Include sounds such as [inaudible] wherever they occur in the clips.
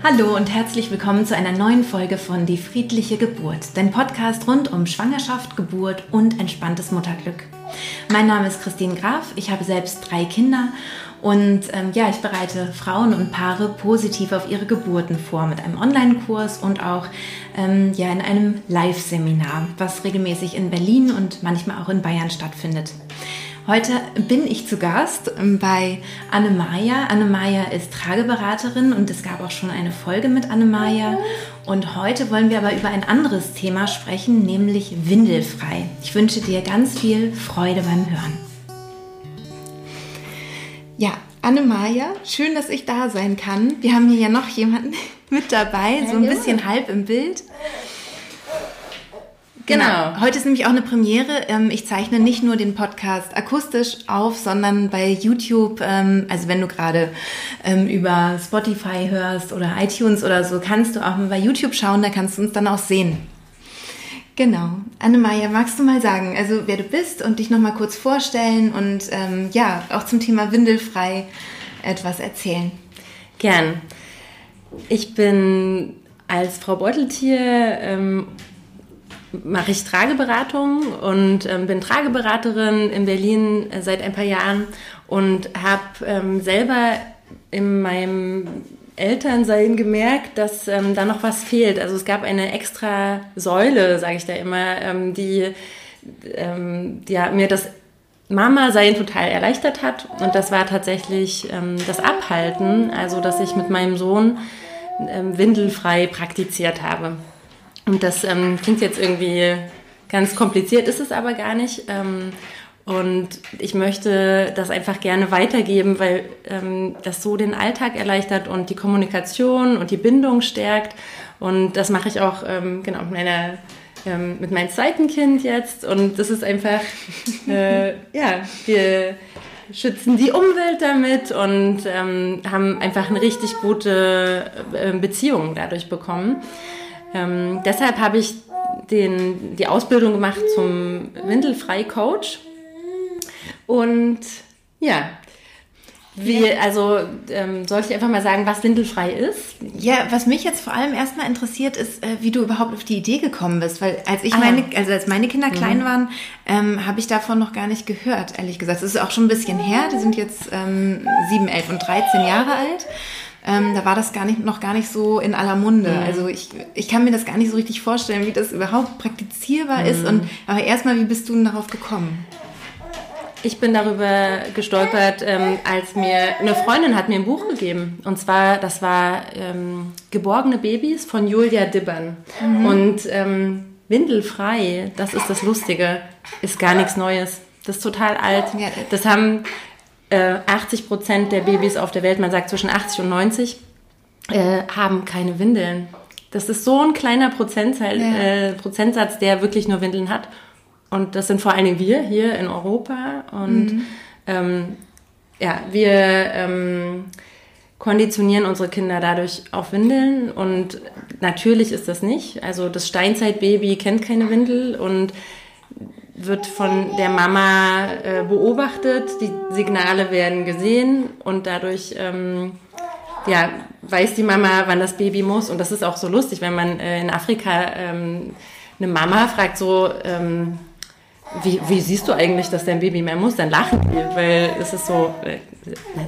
Hallo und herzlich willkommen zu einer neuen Folge von Die friedliche Geburt, dein Podcast rund um Schwangerschaft, Geburt und entspanntes Mutterglück. Mein Name ist Christine Graf, ich habe selbst drei Kinder und ähm, ja, ich bereite Frauen und Paare positiv auf ihre Geburten vor mit einem Online-Kurs und auch ähm, ja, in einem Live-Seminar, was regelmäßig in Berlin und manchmal auch in Bayern stattfindet. Heute bin ich zu Gast ähm, bei Anne-Maja. Anne-Maja ist Trageberaterin und es gab auch schon eine Folge mit Anne-Maja. Und heute wollen wir aber über ein anderes Thema sprechen, nämlich windelfrei. Ich wünsche dir ganz viel Freude beim Hören. Ja, Anne-Maja, schön, dass ich da sein kann. Wir haben hier ja noch jemanden [laughs] mit dabei, so ein bisschen halb im Bild. Genau. genau. Heute ist nämlich auch eine Premiere. Ähm, ich zeichne nicht nur den Podcast akustisch auf, sondern bei YouTube, ähm, also wenn du gerade ähm, über Spotify hörst oder iTunes oder so, kannst du auch mal bei YouTube schauen, da kannst du uns dann auch sehen. Genau. Annemaja, magst du mal sagen, also wer du bist und dich nochmal kurz vorstellen und ähm, ja, auch zum Thema Windelfrei etwas erzählen? Gern. Ich bin als Frau Beuteltier ähm, mache ich Trageberatung und ähm, bin Trageberaterin in Berlin äh, seit ein paar Jahren und habe ähm, selber in meinem Elternsein gemerkt, dass ähm, da noch was fehlt. Also es gab eine extra Säule, sage ich da immer, ähm, die, ähm, die ja, mir das Mama-Sein total erleichtert hat. Und das war tatsächlich ähm, das Abhalten, also dass ich mit meinem Sohn ähm, windelfrei praktiziert habe. Und das ähm, klingt jetzt irgendwie ganz kompliziert, ist es aber gar nicht. Ähm, und ich möchte das einfach gerne weitergeben, weil ähm, das so den Alltag erleichtert und die Kommunikation und die Bindung stärkt. Und das mache ich auch ähm, genau mit meiner ähm, mit meinem zweiten Kind jetzt. Und das ist einfach, [laughs] äh, ja, wir schützen die Umwelt damit und ähm, haben einfach eine richtig gute äh, Beziehung dadurch bekommen. Ähm, deshalb habe ich den, die Ausbildung gemacht zum Windelfrei-Coach. Und ja, wie, also ähm, soll ich einfach mal sagen, was windelfrei ist? Ja, was mich jetzt vor allem erstmal interessiert, ist, äh, wie du überhaupt auf die Idee gekommen bist. Weil als ich ah. meine, also als meine Kinder mhm. klein waren, ähm, habe ich davon noch gar nicht gehört, ehrlich gesagt. Es ist auch schon ein bisschen her. Die sind jetzt ähm, 7, 11 und 13 Jahre alt ähm, da war das gar nicht, noch gar nicht so in aller Munde. Mhm. Also ich, ich kann mir das gar nicht so richtig vorstellen, wie das überhaupt praktizierbar mhm. ist. Und, aber erstmal, wie bist du denn darauf gekommen? Ich bin darüber gestolpert, ähm, als mir eine Freundin hat mir ein Buch gegeben. Und zwar, das war ähm, Geborgene Babys von Julia Dibbern. Mhm. Und ähm, Windelfrei, das ist das Lustige, ist gar nichts Neues. Das ist total alt. Das haben 80 äh, Prozent der Babys auf der Welt, man sagt zwischen 80 und 90, äh, haben keine Windeln. Das ist so ein kleiner Prozentsatz, ja. äh, Prozentsatz, der wirklich nur Windeln hat. Und das sind vor allen Dingen wir hier in Europa. Und mhm. ähm, ja, wir ähm, konditionieren unsere Kinder dadurch auf Windeln. Und natürlich ist das nicht. Also das Steinzeitbaby kennt keine Windel und wird von der Mama äh, beobachtet, die Signale werden gesehen und dadurch ähm, ja, weiß die Mama, wann das Baby muss. Und das ist auch so lustig, wenn man äh, in Afrika ähm, eine Mama fragt, so, ähm, wie, wie, siehst du eigentlich, dass dein Baby mehr muss? Dann lachen die, weil es ist so, äh,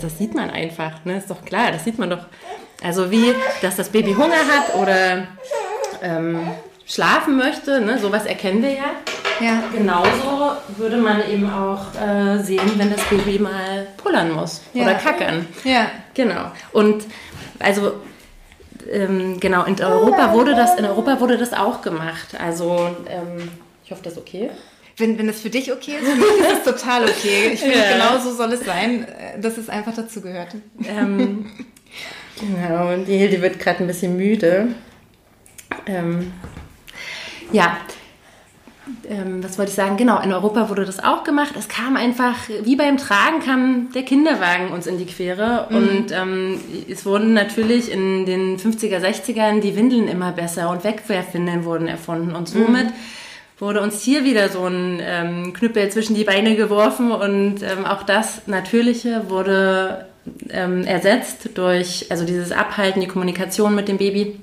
das sieht man einfach, ne? ist doch klar, das sieht man doch. Also wie, dass das Baby Hunger hat oder ähm, schlafen möchte, ne? sowas erkennen wir ja. Ja. Genauso würde man eben auch äh, sehen, wenn das Baby mal pullern muss ja. oder kackern. Ja. Genau. Und also ähm, genau, in Europa wurde das, in Europa wurde das auch gemacht. Also ähm, ich hoffe, das ist okay. Wenn, wenn das für dich okay ist, ist es total okay. Ich finde, [laughs] ja. genau so soll es sein, äh, dass es einfach dazu gehört. Ähm, [laughs] genau, und die Hilde wird gerade ein bisschen müde. Ähm, ja, ähm, was wollte ich sagen? Genau, in Europa wurde das auch gemacht. Es kam einfach, wie beim Tragen kam der Kinderwagen uns in die Quere. Mhm. Und ähm, es wurden natürlich in den 50er, 60ern die Windeln immer besser und Wegwerfwindeln wurden erfunden. Und somit mhm. wurde uns hier wieder so ein ähm, Knüppel zwischen die Beine geworfen. Und ähm, auch das Natürliche wurde ähm, ersetzt durch, also dieses Abhalten, die Kommunikation mit dem Baby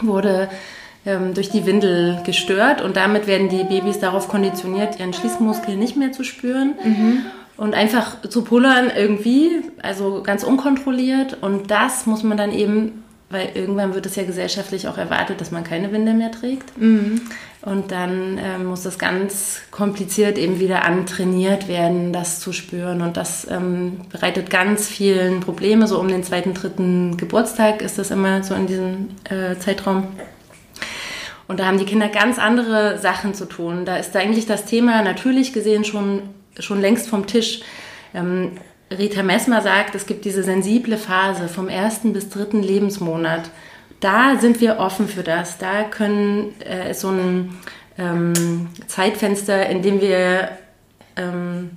wurde ähm, durch die Windel gestört und damit werden die Babys darauf konditioniert, ihren Schließmuskel nicht mehr zu spüren. Mhm. Und einfach zu pullern irgendwie, also ganz unkontrolliert. Und das muss man dann eben weil irgendwann wird es ja gesellschaftlich auch erwartet, dass man keine Winde mehr trägt. Mhm. Und dann äh, muss das ganz kompliziert eben wieder antrainiert werden, das zu spüren. Und das ähm, bereitet ganz vielen Probleme. So um den zweiten, dritten Geburtstag ist das immer so in diesem äh, Zeitraum. Und da haben die Kinder ganz andere Sachen zu tun. Da ist da eigentlich das Thema natürlich gesehen schon, schon längst vom Tisch. Ähm, Rita Messmer sagt, es gibt diese sensible Phase vom ersten bis dritten Lebensmonat. Da sind wir offen für das. Da können äh, so ein ähm, Zeitfenster, in dem wir ähm,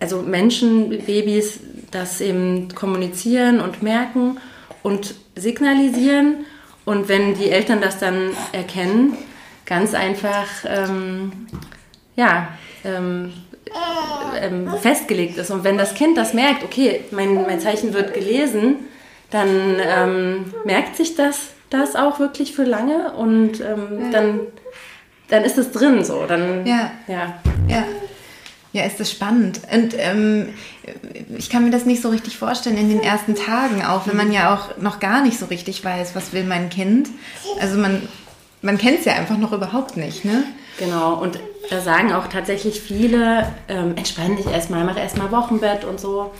also Menschen, Babys, das eben kommunizieren und merken und signalisieren. Und wenn die Eltern das dann erkennen, ganz einfach, ähm, ja, ähm, ähm, festgelegt ist. Und wenn das Kind das merkt, okay, mein, mein Zeichen wird gelesen, dann ähm, merkt sich das, das auch wirklich für lange und ähm, ja. dann, dann ist es drin so. Dann, ja. ja. ja. Ja, ist das spannend. Und ähm, ich kann mir das nicht so richtig vorstellen in den ersten Tagen, auch wenn man ja auch noch gar nicht so richtig weiß, was will mein Kind. Also man, man kennt es ja einfach noch überhaupt nicht, ne? Genau, und da sagen auch tatsächlich viele, ähm, entspann dich erstmal, mach erstmal Wochenbett und so.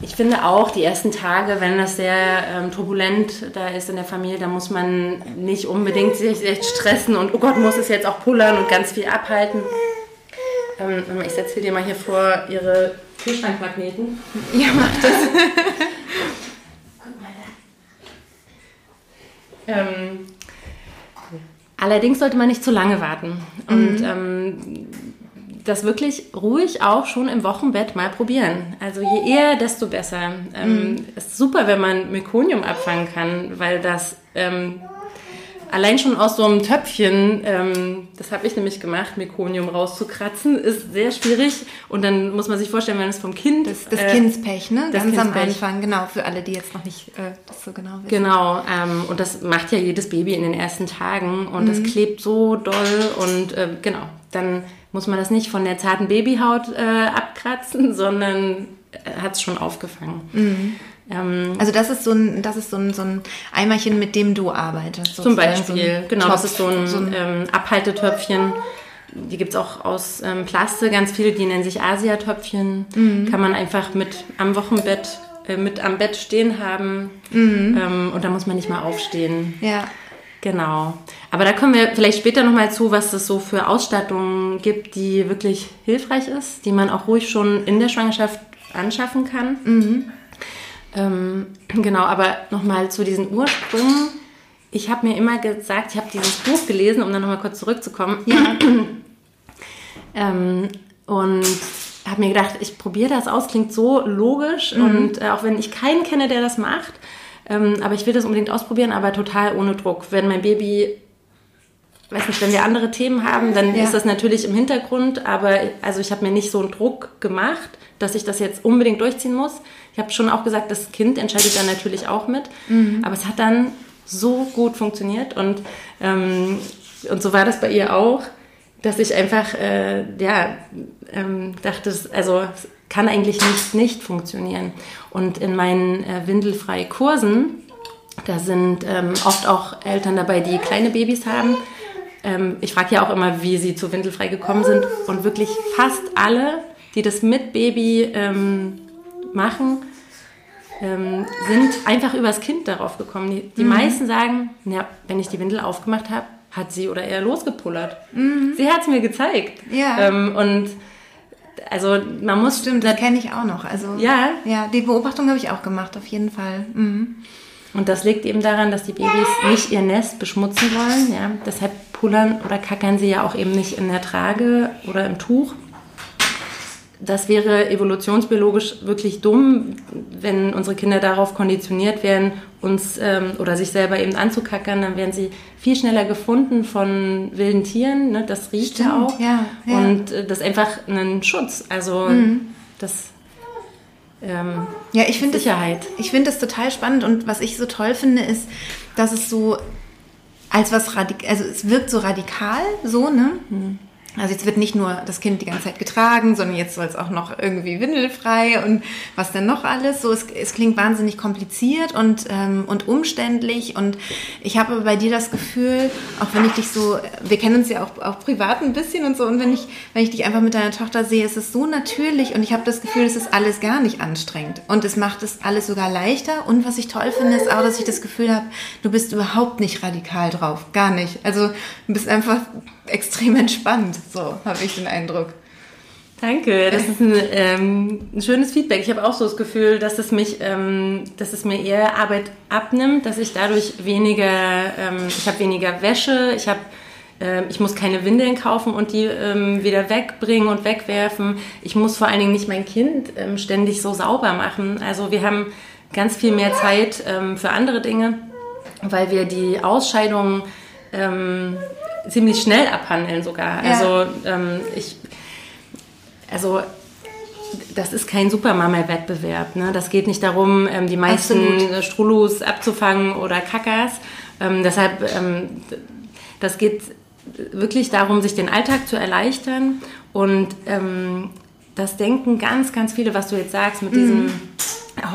Ich finde auch, die ersten Tage, wenn das sehr ähm, turbulent da ist in der Familie, da muss man nicht unbedingt sich echt stressen und oh Gott, muss es jetzt auch pullern und ganz viel abhalten. Ähm, ich setze dir mal hier vor ihre Kühlschrankmagneten. [laughs] Ja, mach das. ähm, Allerdings sollte man nicht zu lange warten. Und mhm. ähm, das wirklich ruhig auch schon im Wochenbett mal probieren. Also je eher, desto besser. Ähm, mhm. Ist super, wenn man Mekonium abfangen kann, weil das ähm, allein schon aus so einem Töpfchen, ähm, das habe ich nämlich gemacht, Mekonium rauszukratzen, ist sehr schwierig. Und dann muss man sich vorstellen, wenn es vom Kind. Das, das äh, Kindspech, ne? Das Ganz Kindspech. am Anfang, genau, für alle, die jetzt noch nicht äh, das so genau wissen. Genau, ähm, und das macht ja jedes Baby in den ersten Tagen und mhm. das klebt so doll und äh, genau, dann muss man das nicht von der zarten Babyhaut äh, abkratzen, [laughs] sondern hat es schon aufgefangen. Mhm. Ähm, also das ist so ein, das ist so ein, so ein Eimerchen, mit dem du arbeitest. Zum Beispiel, so genau, Topf, das ist so ein, so ein ähm, Abhaltetöpfchen. Die gibt es auch aus ähm, Plaste, ganz viele, die nennen sich Asiatöpfchen. Mhm. Kann man einfach mit am Wochenbett, äh, mit am Bett stehen haben. Mhm. Ähm, und da muss man nicht mal aufstehen. Ja. Genau. Aber da kommen wir vielleicht später nochmal zu, was es so für Ausstattungen gibt, die wirklich hilfreich ist, die man auch ruhig schon in der Schwangerschaft anschaffen kann. Mhm. Ähm, genau, aber nochmal zu diesen Ursprüngen. Ich habe mir immer gesagt, ich habe dieses Buch gelesen, um dann nochmal kurz zurückzukommen. Ja. [clears throat] ähm, und habe mir gedacht, ich probiere das aus, klingt so logisch. Mhm. Und äh, auch wenn ich keinen kenne, der das macht, ähm, aber ich will das unbedingt ausprobieren, aber total ohne Druck. Wenn mein Baby weiß nicht, wenn wir andere Themen haben, dann ja. ist das natürlich im Hintergrund, aber also ich habe mir nicht so einen Druck gemacht, dass ich das jetzt unbedingt durchziehen muss. Ich habe schon auch gesagt, das Kind entscheidet dann natürlich auch mit, mhm. aber es hat dann so gut funktioniert und, ähm, und so war das bei ihr auch, dass ich einfach äh, ja, ähm, dachte, also es kann eigentlich nicht nicht funktionieren. Und in meinen äh, windelfrei Kursen, da sind ähm, oft auch Eltern dabei, die kleine Babys haben ähm, ich frage ja auch immer, wie sie zu Windelfrei gekommen sind. Und wirklich fast alle, die das mit Baby ähm, machen, ähm, sind einfach übers Kind darauf gekommen. Die, die mhm. meisten sagen, ja, wenn ich die Windel aufgemacht habe, hat sie oder er losgepullert. Mhm. Sie hat es mir gezeigt. Ja. Ähm, und also man muss... Stimmt, das kenne ich auch noch. Also, ja. Ja, die Beobachtung habe ich auch gemacht, auf jeden Fall. Mhm. Und das liegt eben daran, dass die Babys nicht ihr Nest beschmutzen wollen. Ja? Deshalb pullern oder kackern sie ja auch eben nicht in der Trage oder im Tuch. Das wäre evolutionsbiologisch wirklich dumm, wenn unsere Kinder darauf konditioniert wären, uns ähm, oder sich selber eben anzukackern, dann wären sie viel schneller gefunden von wilden Tieren. Ne? Das riecht Stimmt, ja auch. Ja, ja. Und äh, das ist einfach ein Schutz. Also mhm. das ähm, ja, ich finde Sicherheit. Das, ich finde das total spannend und was ich so toll finde, ist, dass es so als was radikal, also es wirkt so radikal, so, ne? Mhm. Also jetzt wird nicht nur das Kind die ganze Zeit getragen, sondern jetzt soll es auch noch irgendwie windelfrei und was denn noch alles. So, es, es klingt wahnsinnig kompliziert und, ähm, und umständlich. Und ich habe bei dir das Gefühl, auch wenn ich dich so, wir kennen uns ja auch, auch privat ein bisschen und so, und wenn ich, wenn ich dich einfach mit deiner Tochter sehe, ist es so natürlich und ich habe das Gefühl, es ist alles gar nicht anstrengend. Und es macht es alles sogar leichter. Und was ich toll finde, ist auch, dass ich das Gefühl habe, du bist überhaupt nicht radikal drauf. Gar nicht. Also du bist einfach extrem [laughs] entspannt. So habe ich den Eindruck. Danke, das ist ein, ähm, ein schönes Feedback. Ich habe auch so das Gefühl, dass es mich, ähm, dass es mir eher Arbeit abnimmt, dass ich dadurch weniger, ähm, ich habe weniger Wäsche, ich habe ähm, ich muss keine Windeln kaufen und die ähm, wieder wegbringen und wegwerfen. Ich muss vor allen Dingen nicht mein Kind ähm, ständig so sauber machen. Also wir haben ganz viel mehr Zeit ähm, für andere Dinge, weil wir die Ausscheidungen ähm, ziemlich schnell abhandeln sogar. Ja. Also ähm, ich, also das ist kein Supermama-Wettbewerb. Ne? Das geht nicht darum, ähm, die meisten Absolut. Strulus abzufangen oder Kackers. Ähm, deshalb, ähm, das geht wirklich darum, sich den Alltag zu erleichtern und ähm, das denken ganz, ganz viele, was du jetzt sagst, mit diesem mhm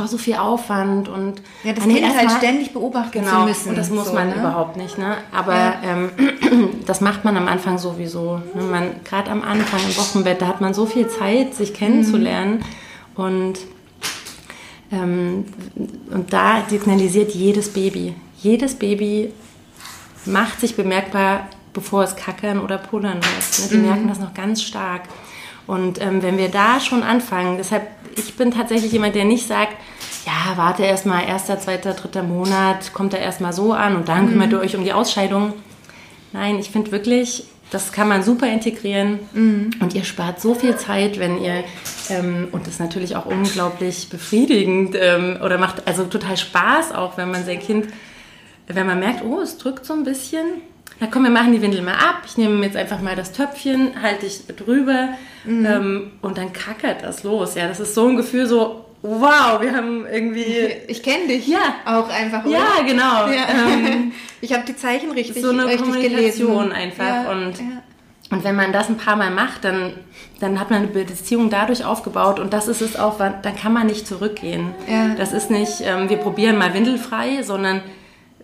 oh, so viel Aufwand und ja, das Kind halt ständig beobachten genau, zu müssen. Und das muss so, man ne? überhaupt nicht. Ne? Aber ja. ähm, [clears throat] das macht man am Anfang sowieso. Ne? Man gerade am Anfang im Wochenbett, da hat man so viel Zeit, sich kennenzulernen mhm. und ähm, und da signalisiert jedes Baby, jedes Baby macht sich bemerkbar, bevor es kackern oder pullern muss. Ne? Die mhm. merken das noch ganz stark. Und ähm, wenn wir da schon anfangen, deshalb, ich bin tatsächlich jemand, der nicht sagt, ja, warte erst mal, erster, zweiter, dritter Monat, kommt er erst mal so an und dann mhm. kümmert ihr euch um die Ausscheidung. Nein, ich finde wirklich, das kann man super integrieren mhm. und ihr spart so viel Zeit, wenn ihr, ähm, und das ist natürlich auch unglaublich befriedigend ähm, oder macht also total Spaß auch, wenn man sein Kind, wenn man merkt, oh, es drückt so ein bisschen, na komm, wir machen die Windel mal ab. Ich nehme jetzt einfach mal das Töpfchen, halte ich drüber mhm. ähm, und dann kackert das los. Ja, das ist so ein Gefühl, so wow, wir haben irgendwie. Ich, ich kenne dich. Ja. Auch einfach. Oder? Ja, genau. Ja. Ähm, [laughs] ich habe die Zeichen richtig So eine richtig Kommunikation gelesen. einfach. Ja, und, ja. und wenn man das ein paar Mal macht, dann, dann hat man eine Beziehung dadurch aufgebaut. Und das ist es auch, dann kann man nicht zurückgehen. Das ist nicht, ähm, wir probieren mal windelfrei, sondern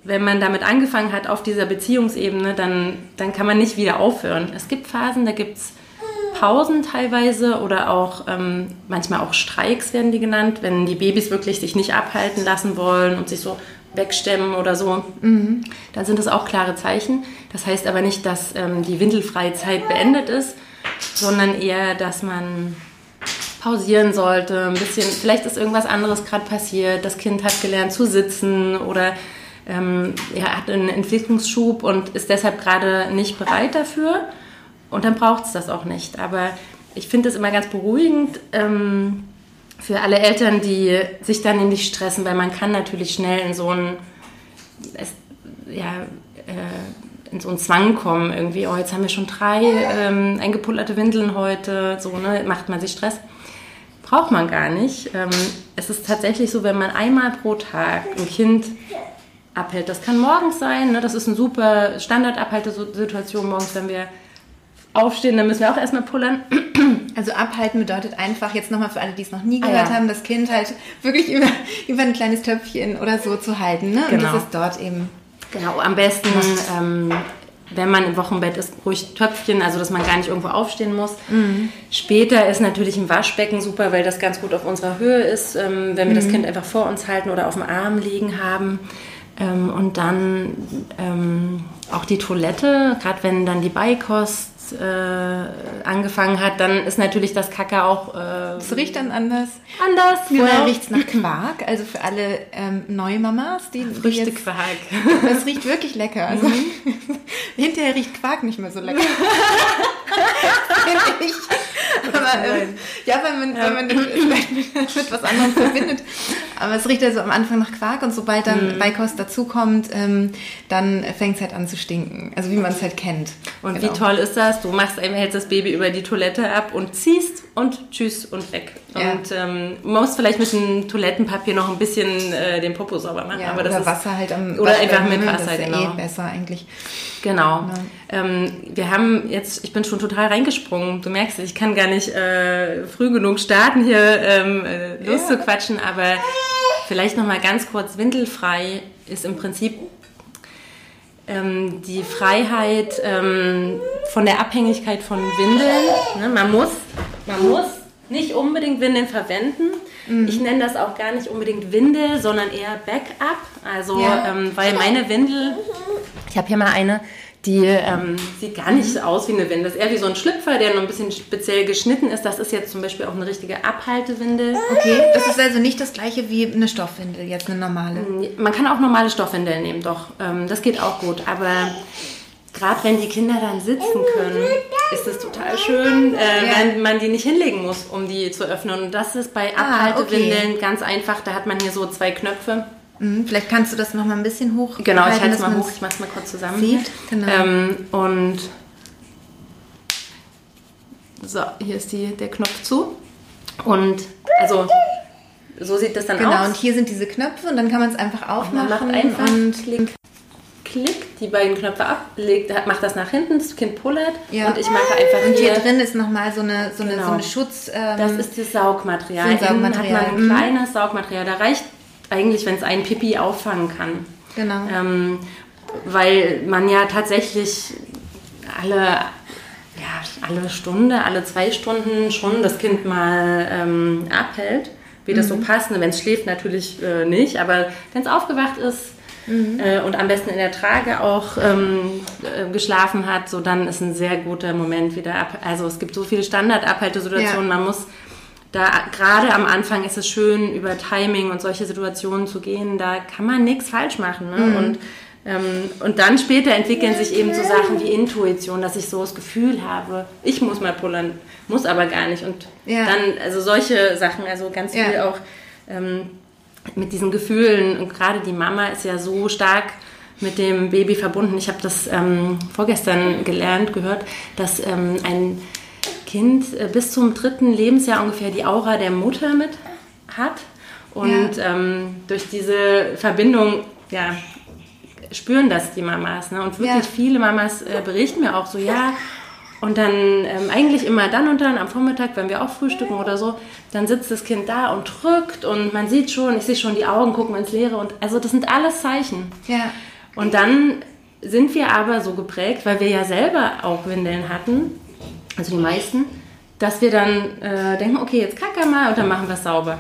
wenn man damit angefangen hat auf dieser Beziehungsebene, dann, dann kann man nicht wieder aufhören. Es gibt Phasen, da gibt es Pausen teilweise oder auch ähm, manchmal auch Streiks werden die genannt, wenn die Babys wirklich sich nicht abhalten lassen wollen und sich so wegstemmen oder so, mhm. dann sind das auch klare Zeichen. Das heißt aber nicht, dass ähm, die windelfreie Zeit beendet ist, sondern eher, dass man pausieren sollte, ein bisschen, vielleicht ist irgendwas anderes gerade passiert, das Kind hat gelernt zu sitzen oder ähm, er hat einen Entwicklungsschub und ist deshalb gerade nicht bereit dafür. Und dann braucht es das auch nicht. Aber ich finde es immer ganz beruhigend ähm, für alle Eltern, die sich dann nämlich stressen, weil man kann natürlich schnell in so einen, ja, äh, in so einen Zwang kommen irgendwie. Oh, jetzt haben wir schon drei ähm, eingepullerte Windeln heute. So, ne, macht man sich Stress. Braucht man gar nicht. Ähm, es ist tatsächlich so, wenn man einmal pro Tag ein Kind abhält. Das kann morgens sein, ne? das ist eine super Standardabhaltesituation morgens, wenn wir aufstehen, dann müssen wir auch erstmal pullern. [clears throat] Also abhalten bedeutet einfach, jetzt nochmal für alle, die es noch nie gehört ah, ja. haben, das Kind halt wirklich über, [laughs] über ein kleines Töpfchen oder so zu halten. Ne? Genau. Und das ist dort eben. Genau, am besten, ähm, wenn man im Wochenbett ist, ruhig Töpfchen, also dass man gar nicht irgendwo aufstehen muss. Mhm. Später ist natürlich ein Waschbecken super, weil das ganz gut auf unserer Höhe ist, ähm, wenn wir mhm. das Kind einfach vor uns halten oder auf dem Arm liegen haben. Ähm, und dann ähm, auch die Toilette, gerade wenn dann die Beikost äh, angefangen hat, dann ist natürlich das Kacke auch. Äh, es riecht dann anders. Anders, genau. Vorher riecht es nach Quark, also für alle ähm, Neumamas, die. Früchtequark. [laughs] Es riecht wirklich lecker. Also, mhm. [laughs] hinterher riecht Quark nicht mehr so lecker. [laughs] Finde ich. Aber, ähm, ja, weil man, ja. weil man vielleicht mit, was anderem verbindet. Aber es riecht ja so am Anfang nach Quark und sobald dann mhm. Beikost dazukommt, ähm, dann fängt es halt an zu stinken. Also wie man es halt kennt. Und genau. wie toll ist das? Du machst eben, hältst das Baby über die Toilette ab und ziehst und tschüss und weg. Ja. Und ähm, man muss vielleicht mit dem Toilettenpapier noch ein bisschen äh, den Popo sauber machen. Ja, aber oder Wasser halt am Oder einfach mit Wasser, das ist ja genau. eh besser eigentlich. Genau. genau. Ähm, wir haben jetzt, ich bin schon total reingesprungen. Du merkst, ich kann gar nicht äh, früh genug starten, hier ähm, äh, loszuquatschen, ja. aber vielleicht noch mal ganz kurz, windelfrei ist im Prinzip ähm, die Freiheit ähm, von der Abhängigkeit von Windeln. Ne? Man, muss, man muss nicht unbedingt Windeln verwenden. Mhm. Ich nenne das auch gar nicht unbedingt Windel, sondern eher Backup. Also, ja. ähm, weil meine Windel, ich habe hier mal eine, die ähm, sieht gar nicht aus wie eine Windel. Das ist eher wie so ein Schlüpfer, der noch ein bisschen speziell geschnitten ist. Das ist jetzt zum Beispiel auch eine richtige Abhaltewindel. Okay, das ist also nicht das gleiche wie eine Stoffwindel, jetzt eine normale. Man kann auch normale Stoffwindeln nehmen, doch. Ähm, das geht auch gut. Aber gerade wenn die Kinder dann sitzen können, ist es total schön, äh, ja. wenn man die nicht hinlegen muss, um die zu öffnen. Und das ist bei Abhaltewindeln ah, okay. ganz einfach. Da hat man hier so zwei Knöpfe. Mhm, vielleicht kannst du das noch mal ein bisschen hoch. Genau, ich halte es mal hoch. Ich mache es mal kurz zusammen. Sieht. Genau. Ähm, und so, hier ist die, der Knopf zu. Und also so sieht das dann genau, aus. Genau, und hier sind diese Knöpfe und dann kann man es einfach aufmachen. man macht einfach und klick, klick die beiden Knöpfe ab, legt, macht das nach hinten, das Kind pullert ja. und ich mache einfach Und hier, hier drin ist nochmal so eine, so eine, genau. so eine Schutz... Ähm, das ist das Saugmaterial. So Saugmaterial. hat man ein mhm. kleines Saugmaterial. Da reicht eigentlich, wenn es ein Pipi auffangen kann. Genau. Ähm, weil man ja tatsächlich alle, ja, alle Stunde, alle zwei Stunden schon das Kind mal ähm, abhält, wie das mhm. so passt. Wenn es schläft, natürlich äh, nicht, aber wenn es aufgewacht ist, Mhm. Äh, und am besten in der Trage auch ähm, äh, geschlafen hat, so dann ist ein sehr guter Moment wieder ab. Also es gibt so viele Standardabhaltesituationen, ja. man muss da gerade am Anfang ist es schön, über Timing und solche Situationen zu gehen. Da kann man nichts falsch machen. Ne? Mhm. Und, ähm, und dann später entwickeln sich eben so Sachen wie Intuition, dass ich so das Gefühl habe, ich muss mal pullern, muss aber gar nicht. Und ja. dann, also solche Sachen, also ganz viel ja. auch ähm, mit diesen Gefühlen. Und gerade die Mama ist ja so stark mit dem Baby verbunden. Ich habe das ähm, vorgestern gelernt, gehört, dass ähm, ein Kind äh, bis zum dritten Lebensjahr ungefähr die Aura der Mutter mit hat. Und ja. ähm, durch diese Verbindung, ja, spüren das die Mamas. Ne? Und wirklich ja. viele Mamas äh, berichten mir auch so, ja, und dann ähm, eigentlich immer dann und dann am Vormittag, wenn wir auch frühstücken oder so, dann sitzt das Kind da und drückt und man sieht schon, ich sehe schon die Augen gucken ins Leere und also das sind alles Zeichen. Ja. Und dann sind wir aber so geprägt, weil wir ja selber auch Windeln hatten, also die meisten, dass wir dann äh, denken, okay, jetzt kacke mal und dann machen wir es sauber.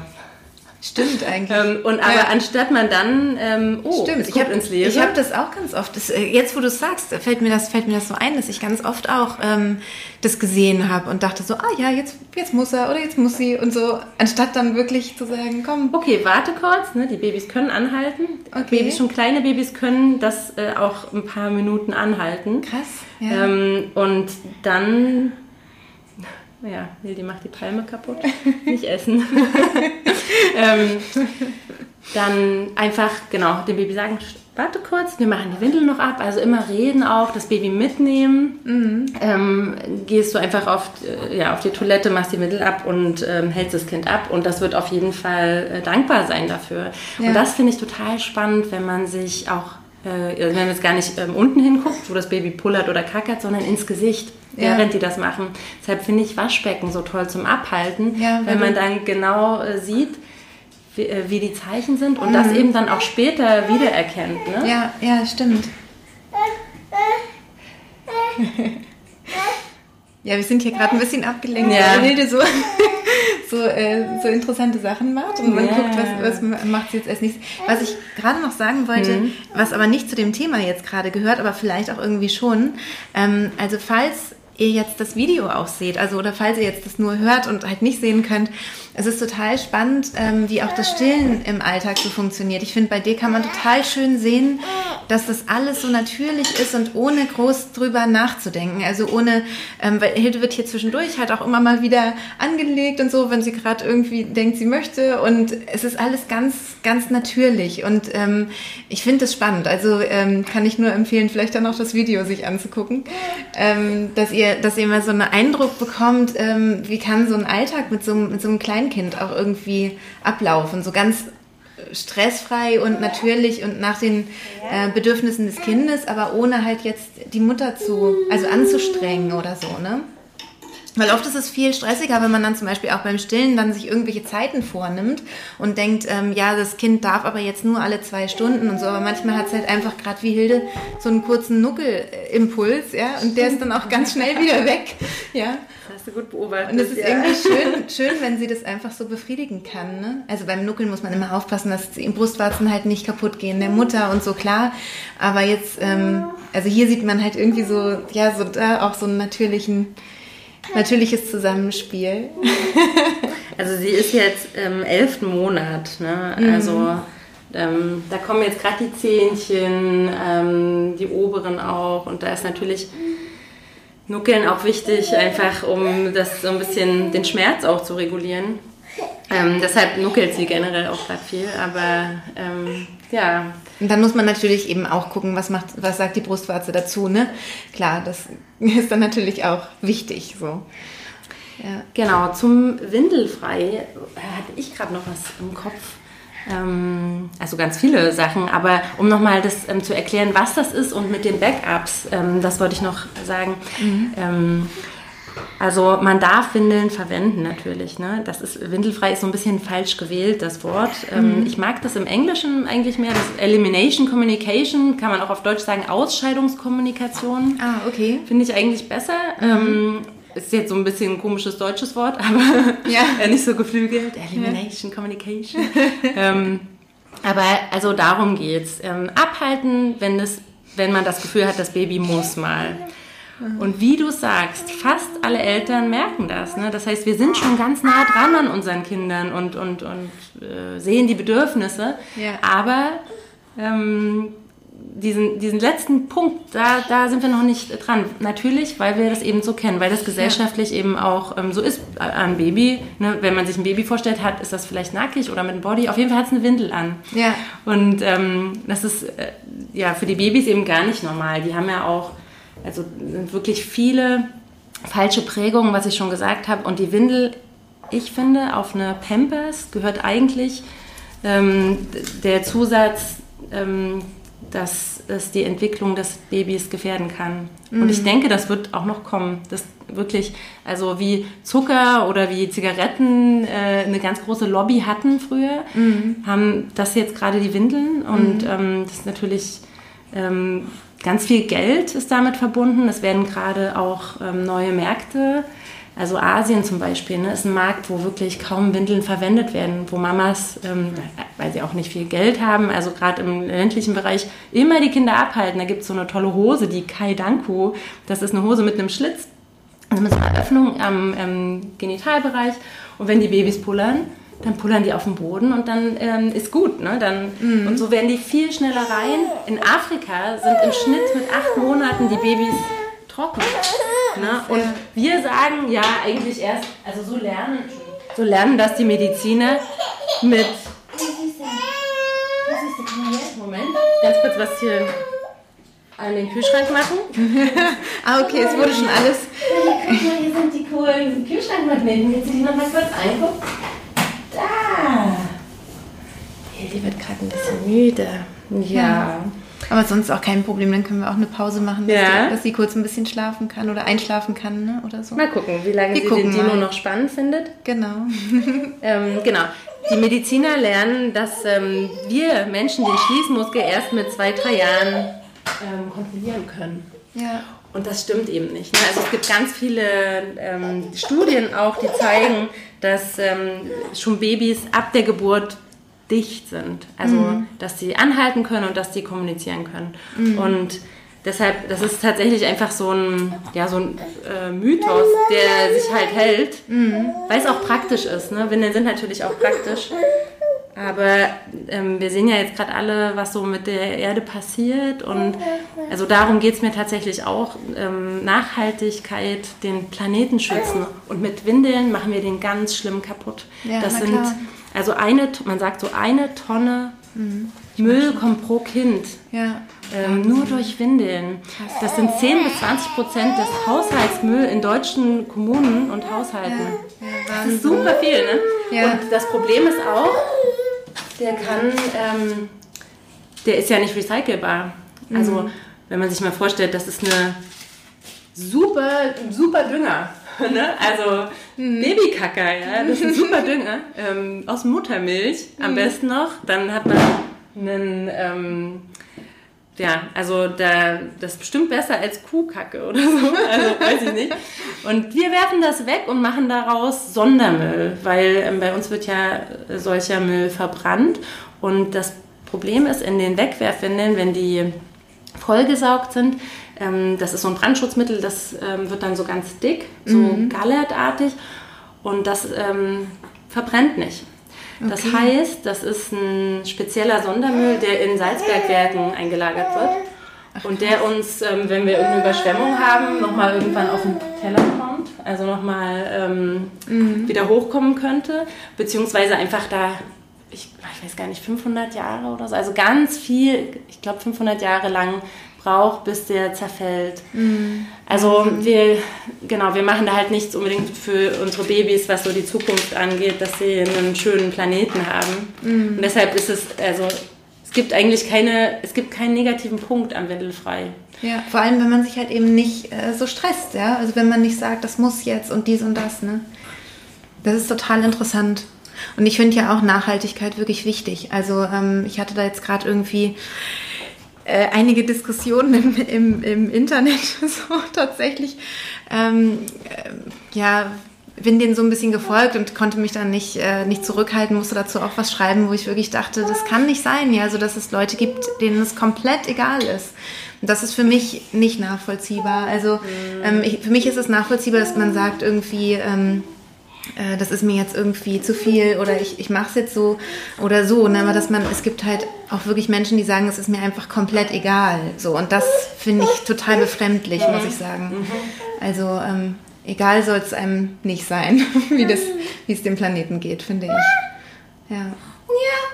Stimmt eigentlich. Ähm, und aber ja. anstatt man dann, ähm, oh, Stimmt. ich habe ins Leere. Ich habe das auch ganz oft. Das, äh, jetzt, wo du es sagst, fällt mir das fällt mir das so ein, dass ich ganz oft auch ähm, das gesehen habe und dachte so, ah ja, jetzt jetzt muss er oder jetzt muss sie und so, anstatt dann wirklich zu sagen, komm. Okay, warte kurz. Ne, die Babys können anhalten. Okay. Babys, schon kleine Babys können das äh, auch ein paar Minuten anhalten. Krass. Ja. Ähm, und dann ja, Hildi macht die Palme kaputt. [laughs] Nicht essen. [laughs] ähm, dann einfach, genau, dem Baby sagen, warte kurz, wir machen die Windel noch ab. Also immer reden auch, das Baby mitnehmen. Mhm. Ähm, gehst du einfach auf, äh, ja, auf die Toilette, machst die Windel ab und ähm, hältst das Kind ab. Und das wird auf jeden Fall äh, dankbar sein dafür. Ja. Und das finde ich total spannend, wenn man sich auch äh, wenn man jetzt gar nicht ähm, unten hinguckt, wo das Baby pullert oder kackert, sondern ins Gesicht, ja. während die das machen. Deshalb finde ich Waschbecken so toll zum Abhalten, ja, wenn man dann genau äh, sieht, wie, äh, wie, die Zeichen sind und mhm. das eben dann auch später wiedererkennt. Ne? Ja, ja, stimmt. [laughs] Ja, wir sind hier gerade ein bisschen abgelenkt, ja. weil Hilde so, [laughs] so, äh, so interessante Sachen macht und man yeah. guckt, was, was macht sie jetzt als nächstes. Was ich gerade noch sagen wollte, mhm. was aber nicht zu dem Thema jetzt gerade gehört, aber vielleicht auch irgendwie schon. Ähm, also falls ihr jetzt das Video auch seht, also oder falls ihr jetzt das nur hört und halt nicht sehen könnt, es ist total spannend, ähm, wie auch das Stillen im Alltag so funktioniert. Ich finde, bei dir kann man total schön sehen, dass das alles so natürlich ist und ohne groß drüber nachzudenken. Also ohne, ähm, weil Hilde wird hier zwischendurch halt auch immer mal wieder angelegt und so, wenn sie gerade irgendwie denkt, sie möchte. Und es ist alles ganz, ganz natürlich. Und ähm, ich finde das spannend. Also ähm, kann ich nur empfehlen, vielleicht dann auch das Video sich anzugucken, ähm, dass ihr, dass ihr mal so einen Eindruck bekommt, ähm, wie kann so ein Alltag mit so, mit so einem kleinen Kleinkind auch irgendwie ablaufen. So ganz stressfrei und natürlich und nach den äh, Bedürfnissen des Kindes, aber ohne halt jetzt die Mutter zu, also anzustrengen oder so, ne? Weil oft ist es viel stressiger, wenn man dann zum Beispiel auch beim Stillen dann sich irgendwelche Zeiten vornimmt und denkt, ähm, ja, das Kind darf aber jetzt nur alle zwei Stunden und so. Aber manchmal hat es halt einfach gerade wie Hilde so einen kurzen Nuckelimpuls, ja, und der ist dann auch ganz schnell wieder weg, ja. Hast du gut beobachtet. Und es ist ja. irgendwie schön, schön, wenn sie das einfach so befriedigen kann. Ne? Also beim Nuckeln muss man immer aufpassen, dass die Brustwarzen halt nicht kaputt gehen der Mutter und so klar. Aber jetzt, ähm, also hier sieht man halt irgendwie so, ja, so da auch so einen natürlichen natürliches Zusammenspiel. [laughs] Also sie ist jetzt im elften Monat, ne? Mhm. also ähm, da kommen jetzt gerade die Zähnchen, ähm, die oberen auch und da ist natürlich Nuckeln auch wichtig, einfach um das so ein bisschen den Schmerz auch zu regulieren. Ähm, deshalb nuckelt sie generell auch gerade viel, aber ähm, ja. Und dann muss man natürlich eben auch gucken, was macht, was sagt die Brustwarze dazu, ne? Klar, das [laughs] ist dann natürlich auch wichtig, so. Ja. Genau, zum Windelfrei hatte ich gerade noch was im Kopf. Ähm, also ganz viele Sachen, aber um nochmal das ähm, zu erklären, was das ist und mit den Backups, ähm, das wollte ich noch sagen. Mhm. Ähm, also man darf Windeln verwenden natürlich. Ne? Das ist windelfrei ist so ein bisschen falsch gewählt das Wort. Ähm, mhm. Ich mag das im Englischen eigentlich mehr. Das Elimination Communication kann man auch auf Deutsch sagen Ausscheidungskommunikation. Ah okay. Finde ich eigentlich besser. Mhm. Ist jetzt so ein bisschen ein komisches deutsches Wort, aber [laughs] ja. [laughs] nicht so geflügelt. Elimination ja. Communication. ähm, aber also darum geht's. Ähm, abhalten, wenn das wenn man das Gefühl hat, das Baby muss mal. Und wie du sagst, fast alle Eltern merken das. Ne? Das heißt, wir sind schon ganz nah dran an unseren Kindern und, und, und äh, sehen die Bedürfnisse. Ja. Aber ähm, diesen, diesen letzten Punkt, da, da sind wir noch nicht dran. Natürlich, weil wir das eben so kennen, weil das gesellschaftlich ja. eben auch ähm, so ist. Ein Baby, ne? wenn man sich ein Baby vorstellt, hat, ist das vielleicht nackig oder mit einem Body. Auf jeden Fall hat es eine Windel an. Ja. Und ähm, das ist äh, ja für die Babys eben gar nicht normal. Die haben ja auch also sind wirklich viele falsche Prägungen, was ich schon gesagt habe. Und die Windel, ich finde, auf eine Pampers gehört eigentlich ähm, der Zusatz, ähm, dass es die Entwicklung des Babys gefährden kann. Mhm. Und ich mhm. denke, das wird auch noch kommen. Das wirklich, also wie Zucker oder wie Zigaretten äh, eine ganz große Lobby hatten früher, mhm. haben das jetzt gerade die Windeln. Und mhm. ähm, das ist natürlich ähm, Ganz viel Geld ist damit verbunden. Es werden gerade auch ähm, neue Märkte, also Asien zum Beispiel, ne, ist ein Markt, wo wirklich kaum Windeln verwendet werden, wo Mamas, ähm, weil sie auch nicht viel Geld haben, also gerade im ländlichen Bereich, immer die Kinder abhalten. Da gibt es so eine tolle Hose, die Kai Danko. Das ist eine Hose mit einem Schlitz, also mit so einer Öffnung am ähm, Genitalbereich. Und wenn die Babys pullern, dann pullern die auf den Boden und dann ähm, ist gut. Ne? Dann, mhm. Und so werden die viel schneller rein. In Afrika sind im Schnitt mit acht Monaten die Babys trocken. Ne? Und wir sagen ja eigentlich erst, also so lernen, so lernen das die Mediziner mit. Moment, ganz kurz was hier an den Kühlschrank machen. [laughs] ah, okay, es wurde schon alles. Hier sind die coolen Kühlschrankmagneten. Du die noch mal kurz eingucken? Da! Heli wird gerade ein bisschen müde. Ja. ja. Aber sonst auch kein Problem, dann können wir auch eine Pause machen, dass, ja. die, dass sie kurz ein bisschen schlafen kann oder einschlafen kann ne? oder so. Mal gucken, wie lange wir sie den Dino mal. noch spannend findet. Genau. [laughs] ähm, genau. Die Mediziner lernen, dass ähm, wir Menschen den Schließmuskel erst mit zwei, drei Jahren ähm, kontrollieren können. Ja. Und das stimmt eben nicht. Ne? Also es gibt ganz viele ähm, Studien auch, die zeigen, dass ähm, schon Babys ab der Geburt dicht sind. Also, mhm. dass sie anhalten können und dass sie kommunizieren können. Mhm. Und deshalb, das ist tatsächlich einfach so ein, ja, so ein äh, Mythos, der sich halt hält, mhm. weil es auch praktisch ist. Ne? Windeln sind natürlich auch praktisch. Aber ähm, wir sehen ja jetzt gerade alle, was so mit der Erde passiert. Und also darum geht es mir tatsächlich auch. Ähm, Nachhaltigkeit, den Planeten schützen. Und mit Windeln machen wir den ganz schlimm kaputt. Ja, das sind, klar. Also eine, man sagt so eine Tonne mhm. Müll kommt pro Kind. Ja. Ähm, nur durch Windeln. Das sind 10 bis 20 Prozent des Haushaltsmüll in deutschen Kommunen und Haushalten. Ja, ja, das ist super viel, ne? Ja. Und das Problem ist auch, der kann, ähm, der ist ja nicht recycelbar. Also, mhm. wenn man sich mal vorstellt, das ist eine super, super Dünger. [laughs] Ne? Also mhm. Babykacker, ja, [laughs] das ist ein super Dünger. Ähm, aus Muttermilch am mhm. besten noch. Dann hat man einen, ähm, ja, also da, das ist bestimmt besser als Kuhkacke oder so, [laughs] also weiß ich nicht. Und wir werfen das weg und machen daraus Sondermüll, weil ähm, bei uns wird ja solcher Müll verbrannt und das Problem ist in den Wegwerfwindeln, wenn die vollgesaugt sind, ähm, das ist so ein Brandschutzmittel, das ähm, wird dann so ganz dick, so mhm. gallertartig und das ähm, verbrennt nicht. Das okay. heißt, das ist ein spezieller Sondermüll, der in Salzbergwerken eingelagert wird und der uns, ähm, wenn wir irgendeine Überschwemmung haben, nochmal irgendwann auf den Teller kommt, also nochmal ähm, mhm. wieder hochkommen könnte, beziehungsweise einfach da, ich, ich weiß gar nicht, 500 Jahre oder so, also ganz viel, ich glaube 500 Jahre lang braucht, bis der zerfällt. Mhm. Also wir, genau, wir machen da halt nichts unbedingt für unsere Babys, was so die Zukunft angeht, dass sie einen schönen Planeten haben. Mhm. Und deshalb ist es, also es gibt eigentlich keine, es gibt keinen negativen Punkt am Windelfrei. Ja, vor allem, wenn man sich halt eben nicht äh, so stresst, ja. Also wenn man nicht sagt, das muss jetzt und dies und das, ne. Das ist total interessant. Und ich finde ja auch Nachhaltigkeit wirklich wichtig. Also ähm, ich hatte da jetzt gerade irgendwie äh, einige Diskussionen im, im, im Internet [laughs] so tatsächlich. Ähm, äh, ja, bin denen so ein bisschen gefolgt und konnte mich dann nicht, äh, nicht zurückhalten, musste dazu auch was schreiben, wo ich wirklich dachte, das kann nicht sein, ja, so dass es Leute gibt, denen es komplett egal ist. Und das ist für mich nicht nachvollziehbar. Also ähm, ich, für mich ist es nachvollziehbar, dass man sagt irgendwie, ähm, äh, das ist mir jetzt irgendwie zu viel oder ich, ich mache es jetzt so oder so. Ne? Aber dass man, es gibt halt auch wirklich Menschen, die sagen, es ist mir einfach komplett egal. So, und das finde ich total befremdlich, muss ich sagen. Also ähm, egal soll es einem nicht sein, [laughs] wie, das, wie es dem Planeten geht, finde ich. Ja. Ja.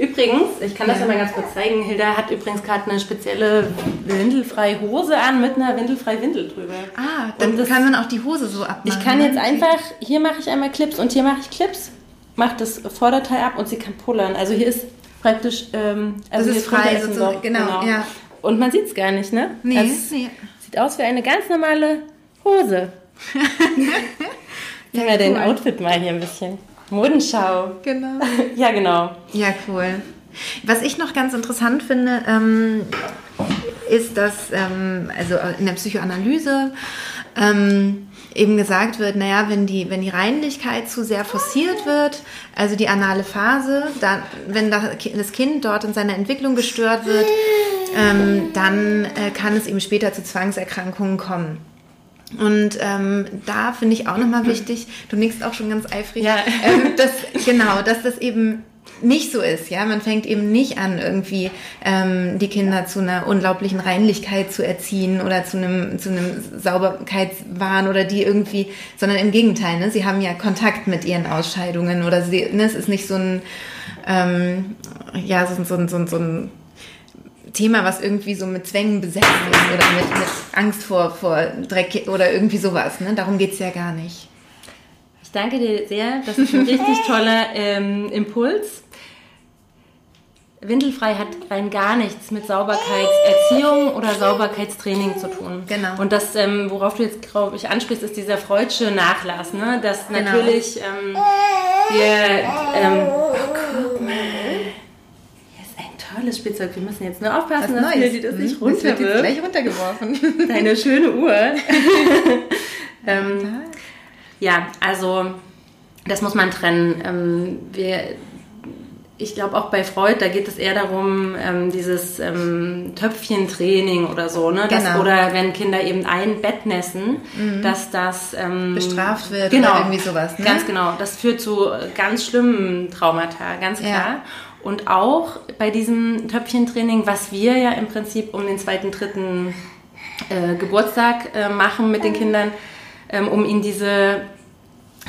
Übrigens, ich kann das ja mal ganz kurz zeigen. Hilda hat übrigens gerade eine spezielle windelfreie Hose an mit einer windelfreie Windel drüber. Ah, dann das, kann man auch die Hose so abmachen. Ich kann ne? jetzt einfach, hier mache ich einmal Clips und hier mache ich Clips, mache das Vorderteil ab und sie kann pullern. Also hier ist praktisch, ähm, also das ist frei, so, genau, genau. Ja. Und man sieht es gar nicht, ne? Nee, also nee. Sieht aus wie eine ganz normale Hose. [laughs] ja, cool. den Outfit mal hier ein bisschen. Modenschau. Genau. [laughs] ja, genau. Ja, cool. Was ich noch ganz interessant finde, ähm, ist, dass ähm, also in der Psychoanalyse ähm, eben gesagt wird, naja, wenn die, wenn die Reinlichkeit zu sehr forciert wird, also die anale Phase, dann, wenn das Kind dort in seiner Entwicklung gestört wird, ähm, dann äh, kann es eben später zu Zwangserkrankungen kommen. Und ähm, da finde ich auch nochmal wichtig, du nickst auch schon ganz eifrig, ja. [laughs] ähm, dass, genau, dass das eben nicht so ist, ja. Man fängt eben nicht an, irgendwie ähm, die Kinder zu einer unglaublichen Reinlichkeit zu erziehen oder zu einem, zu einem Sauberkeitswahn oder die irgendwie, sondern im Gegenteil, ne? Sie haben ja Kontakt mit ihren Ausscheidungen oder sie, ne? es ist nicht so ein, ähm, ja, so, so, so, so ein Thema, was irgendwie so mit Zwängen besetzt ist oder mit, mit Angst vor, vor Dreck oder irgendwie sowas. Ne? Darum geht es ja gar nicht. Ich danke dir sehr. Das ist ein richtig [laughs] toller ähm, Impuls. Windelfrei hat rein gar nichts mit Sauberkeitserziehung oder Sauberkeitstraining zu tun. Genau. Und das, ähm, worauf du jetzt, glaube ich, ansprichst, ist dieser freudsche Nachlass. Ne? Dass genau. natürlich ähm, wir... Ähm, oh, guck mal tolles Spielzeug. Wir müssen jetzt nur aufpassen, dass Neues. die das nicht hm? runterwirft. Das wird gleich runtergeworfen. [laughs] Deine schöne Uhr. [laughs] ähm, ja, also das muss man trennen. Ähm, wir, ich glaube auch bei Freud, da geht es eher darum, ähm, dieses ähm, Töpfchentraining oder so, ne? Das, Genau. Oder wenn Kinder eben ein Bett nässen, dass das ähm, Bestraft wird genau, oder irgendwie sowas, ne? Ganz genau. Das führt zu ganz schlimmen Traumata, ganz Ja. Und auch bei diesem Töpfchentraining, was wir ja im Prinzip um den zweiten, dritten äh, Geburtstag äh, machen mit den Kindern, ähm, um ihnen diese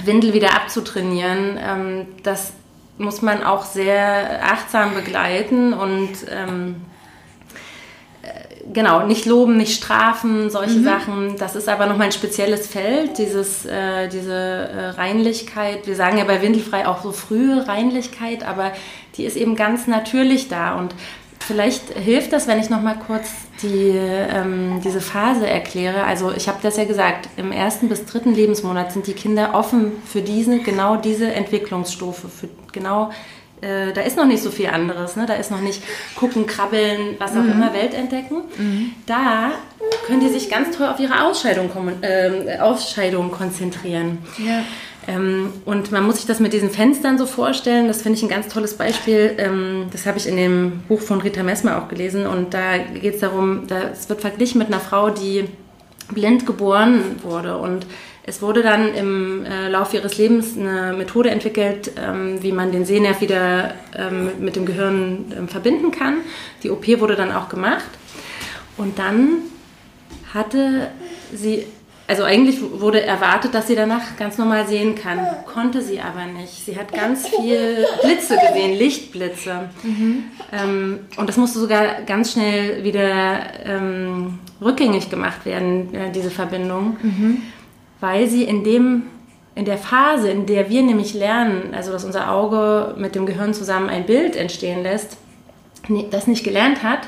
Windel wieder abzutrainieren. Ähm, das muss man auch sehr achtsam begleiten und ähm, äh, genau, nicht loben, nicht strafen, solche Sachen. Das ist aber nochmal ein spezielles Feld, dieses, äh, diese äh, Reinlichkeit. Wir sagen ja bei Windelfrei auch so frühe Reinlichkeit, aber die ist eben ganz natürlich da und Vielleicht hilft das, wenn ich noch mal kurz die, ähm, diese Phase erkläre. Also ich habe das ja gesagt, im ersten bis dritten Lebensmonat sind die Kinder offen für diese, genau diese Entwicklungsstufe, für genau äh, da ist noch nicht so viel anderes. Ne? Da ist noch nicht gucken, krabbeln, was auch immer, Welt entdecken. Da können die sich ganz toll auf ihre Ausscheidung, ähm, Ausscheidung konzentrieren. Ja. Ähm, und man muss sich das mit diesen Fenstern so vorstellen. Das finde ich ein ganz tolles Beispiel. Ähm, das habe ich in dem Buch von Rita Messmer auch gelesen. Und da geht es darum, da, es wird verglichen mit einer Frau, die blind geboren wurde. Und es wurde dann im äh, Laufe ihres Lebens eine Methode entwickelt, ähm, wie man den Sehnerv wieder ähm, mit, dem Gehirn ähm, verbinden kann. Die OP wurde dann auch gemacht. Und dann hatte sie, also eigentlich wurde erwartet, dass sie danach ganz normal sehen kann, konnte sie aber nicht. Sie hat ganz viel Blitze gesehen, Lichtblitze. Ähm, und das musste sogar ganz schnell wieder ähm, rückgängig gemacht werden, äh, diese Verbindung, weil sie in dem in der Phase, in der wir nämlich lernen, also dass unser Auge mit dem Gehirn zusammen ein Bild entstehen lässt, nee, das nicht gelernt hat,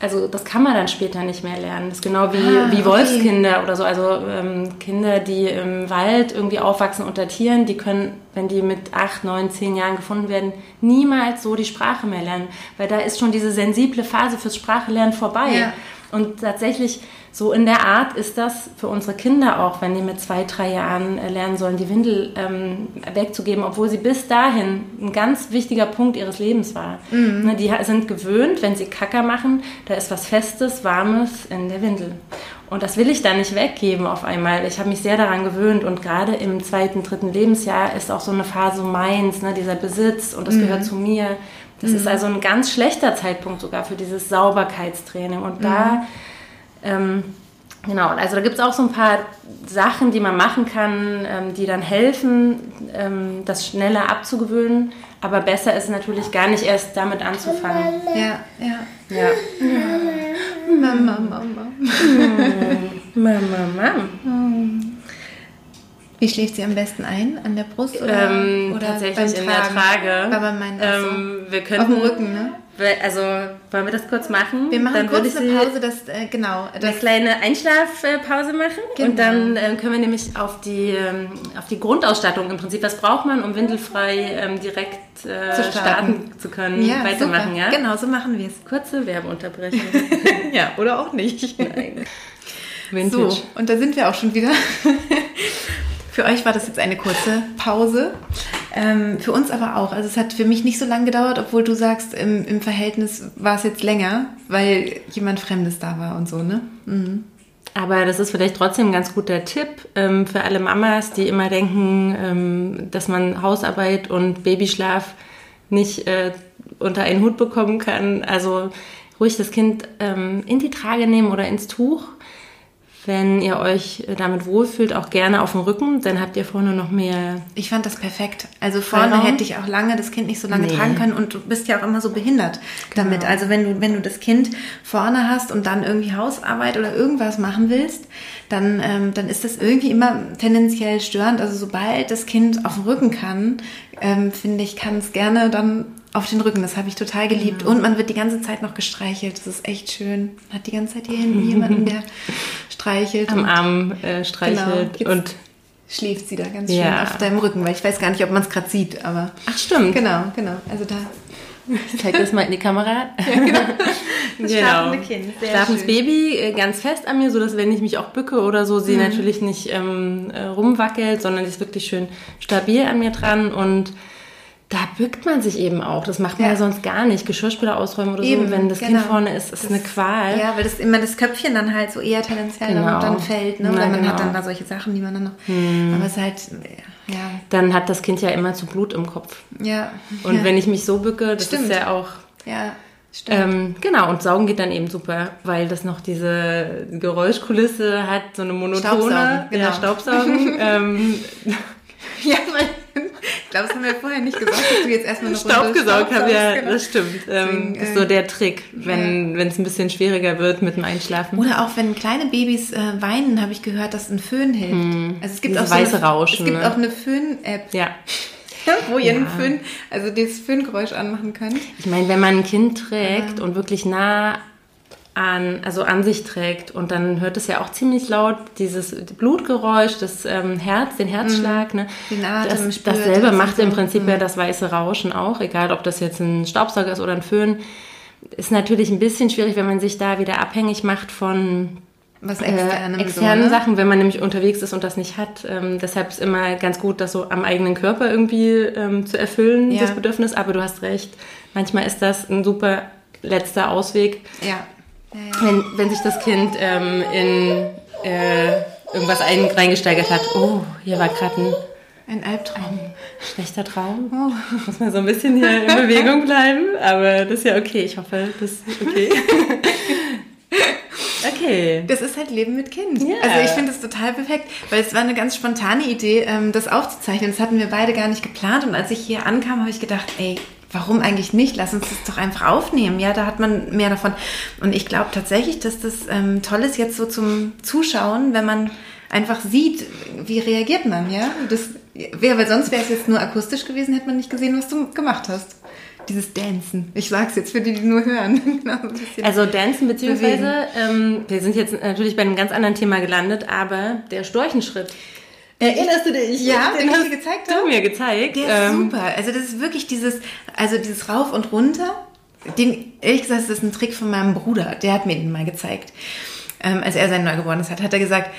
also das kann man dann später nicht mehr lernen. Das ist genau wie, Ah, wie okay. Wolfskinder oder so. Also ähm, Kinder, die im Wald irgendwie aufwachsen unter Tieren, die können, wenn die mit acht, neun, zehn Jahren gefunden werden, niemals so die Sprache mehr lernen. Weil da ist schon diese sensible Phase fürs Sprachelernen vorbei. Ja. Und tatsächlich, so in der Art ist das für unsere Kinder auch, wenn die mit zwei, drei Jahren äh, lernen sollen, die Windel ähm, wegzugeben, obwohl sie bis dahin ein ganz wichtiger Punkt ihres Lebens war. Ne, die sind gewöhnt, wenn sie Kacker machen, da ist was Festes, Warmes in der Windel. Und das will ich dann nicht weggeben auf einmal. Ich habe mich sehr daran gewöhnt und gerade im zweiten, dritten Lebensjahr ist auch so eine Phase meins, ne, dieser Besitz und das gehört zu mir. Das ist also ein ganz schlechter Zeitpunkt sogar für dieses Sauberkeitstraining. Und da, ähm, genau, also da gibt es auch so ein paar Sachen, die man machen kann, ähm, die dann helfen, ähm, das schneller abzugewöhnen. Aber besser ist natürlich gar nicht erst damit anzufangen. Ja, ja. Ja. Mama, Mama. Mama, Mama. Wie schläft sie am besten ein? An der Brust oder, Ähm, oder tatsächlich beim in der? Trage. Weil man meint, ach so, ähm, wir auf könnten, dem Rücken, ne? Also, wollen wir das kurz machen? Wir machen Dann kurz eine Pause, das, äh, genau. eine Das, kleine Einschlafpause machen Genau. und dann ähm, können wir nämlich auf die, ähm, auf die Grundausstattung im Prinzip, was braucht man, um windelfrei ähm, direkt äh, Zu starten. starten. zu können, ja, weitermachen, super. ja? Genau, so machen wir es. Kurze Werbeunterbrechung. [laughs] Ja, oder auch nicht. Nein. So, Vintage. und da sind wir auch schon wieder. Für euch war das jetzt eine kurze Pause. Ähm, für uns aber auch. Also es hat für mich nicht so lange gedauert, obwohl du sagst, im, im Verhältnis war es jetzt länger, weil jemand Fremdes da war und so, ne? Mhm. Aber das ist vielleicht trotzdem ein ganz guter Tipp ähm, für alle Mamas, die immer denken, ähm, dass man Hausarbeit und Babyschlaf nicht äh, unter einen Hut bekommen kann. Also ruhig das Kind ähm, in die Trage nehmen oder ins Tuch. Wenn ihr euch damit wohlfühlt, auch gerne auf dem Rücken, dann habt ihr vorne noch mehr. Ich fand das perfekt. Also vorne Freiraum? hätte ich auch lange das Kind nicht so lange Nee. Genau. tragen können und du bist ja auch immer so behindert damit. Also wenn du, wenn du das Kind vorne hast und dann irgendwie Hausarbeit oder irgendwas machen willst, dann, ähm, dann ist das irgendwie immer tendenziell störend. Also sobald das Kind auf dem Rücken kann, ähm, finde ich, kann es gerne dann auf den Rücken. Das habe ich total geliebt. Und man wird die ganze Zeit noch gestreichelt. Das ist echt schön. Man hat die ganze Zeit hier hinten jemanden, der [laughs] streichelt. am Arm äh, streichelt Genau. und schläft sie da ganz schön Ja. auf deinem Rücken, weil ich weiß gar nicht, ob man es gerade sieht, aber ach stimmt, genau, genau. Also da ich zeig das mal in die Kamera. [laughs] Das schlafende Kind, sehr Schlafendes schön. Baby äh, ganz fest an mir, so dass wenn ich mich auch bücke oder so, Mhm. sie natürlich nicht ähm, äh, rumwackelt, sondern sie ist wirklich schön stabil an mir dran und da bückt man sich eben auch. Das macht man ja, Ja. sonst gar nicht. Geschirrspüler ausräumen oder Eben, so. Wenn das Kind genau. vorne ist, ist eine Qual. Ja, weil das immer das Köpfchen dann halt so eher tendenziell Genau. dann, fällt. Ne? Na, man hat genau. dann da solche Sachen, die man dann noch. Aber es ist halt, ja. Dann hat das Kind ja immer zu Blut im Kopf. Ja. Und ja. wenn ich mich so bücke, das Stimmt. ist ja auch. Ja, stimmt. Ähm, genau, und Saugen geht dann eben super, weil das noch diese Geräuschkulisse hat, so eine monotone. Staubsaugen, genau. Ja, Staubsaugen. ähm, [laughs] ja, ich glaube, das haben wir vorher nicht gesagt, dass du jetzt erstmal eine Runde Staubgesaugt habe, ja, genau. das stimmt. Ähm, Deswegen, ist äh, so der Trick, wenn es ein bisschen schwieriger wird mit dem Einschlafen. Oder auch wenn kleine Babys äh, weinen, habe ich gehört, dass ein Föhn hilft. Also es gibt Dieses auch so weiße eine, Rauschen, Es gibt ne? auch eine Föhn-App, Ja. [laughs] wo ihr einen Ja. Föhn, also dieses Föhngeräusch anmachen könnt. Ich meine, wenn man ein Kind trägt und wirklich nah an, also an sich trägt und dann hört es ja auch ziemlich laut dieses Blutgeräusch, das ähm, Herz, den Herzschlag, ne? Den Atem das, spürt dasselbe das macht im. Prinzip ja das weiße Rauschen auch, egal ob das jetzt ein Staubsauger ist oder ein Föhn. Ist natürlich ein bisschen schwierig, wenn man sich da wieder abhängig macht von Was äh, externem externen so, ne? Sachen, wenn man nämlich unterwegs ist und das nicht hat. Ähm, deshalb ist immer ganz gut, das so am eigenen Körper irgendwie ähm, zu erfüllen, Ja. das Bedürfnis. Aber du hast recht, manchmal ist das ein super letzter Ausweg, Ja. Ja, ja. wenn, wenn sich das Kind ähm, in äh, irgendwas ein, reingesteigert hat. Oh, hier war gerade ein Ein Albtraum. schlechter Traum. Muss man so ein bisschen hier in Bewegung [laughs] bleiben, aber das ist ja okay. Ich hoffe, das ist okay. [laughs] okay. Das ist halt Leben mit Kind. Ja. Also ich finde es total perfekt, weil es war eine ganz spontane Idee, ähm, das aufzuzeichnen. Das hatten wir beide gar nicht geplant. Und als ich hier ankam, habe ich gedacht, ey, warum eigentlich nicht? Lass uns das doch einfach aufnehmen. Ja, da hat man mehr davon. Und ich glaube tatsächlich, dass das ähm, toll ist jetzt so zum Zuschauen, wenn man einfach sieht, wie reagiert man, ja? Das wäre, weil sonst wäre es jetzt nur akustisch gewesen, hätte man nicht gesehen, was du gemacht hast. Dieses Dancen. Ich sag's jetzt für die, die nur hören. [laughs] genau. Also Dancen beziehungsweise, ähm, wir sind jetzt natürlich bei einem ganz anderen Thema gelandet, aber der Storchenschritt. Erinnerst du dich? Ja, den ich hast gezeigt du mir gezeigt. Der ist Ähm, super. Also das ist wirklich dieses, also dieses Rauf und Runter. Den, ehrlich gesagt, das ist ein Trick von meinem Bruder. Der hat mir den mal gezeigt. Ähm, als er sein Neugeborenes hat, hat er gesagt,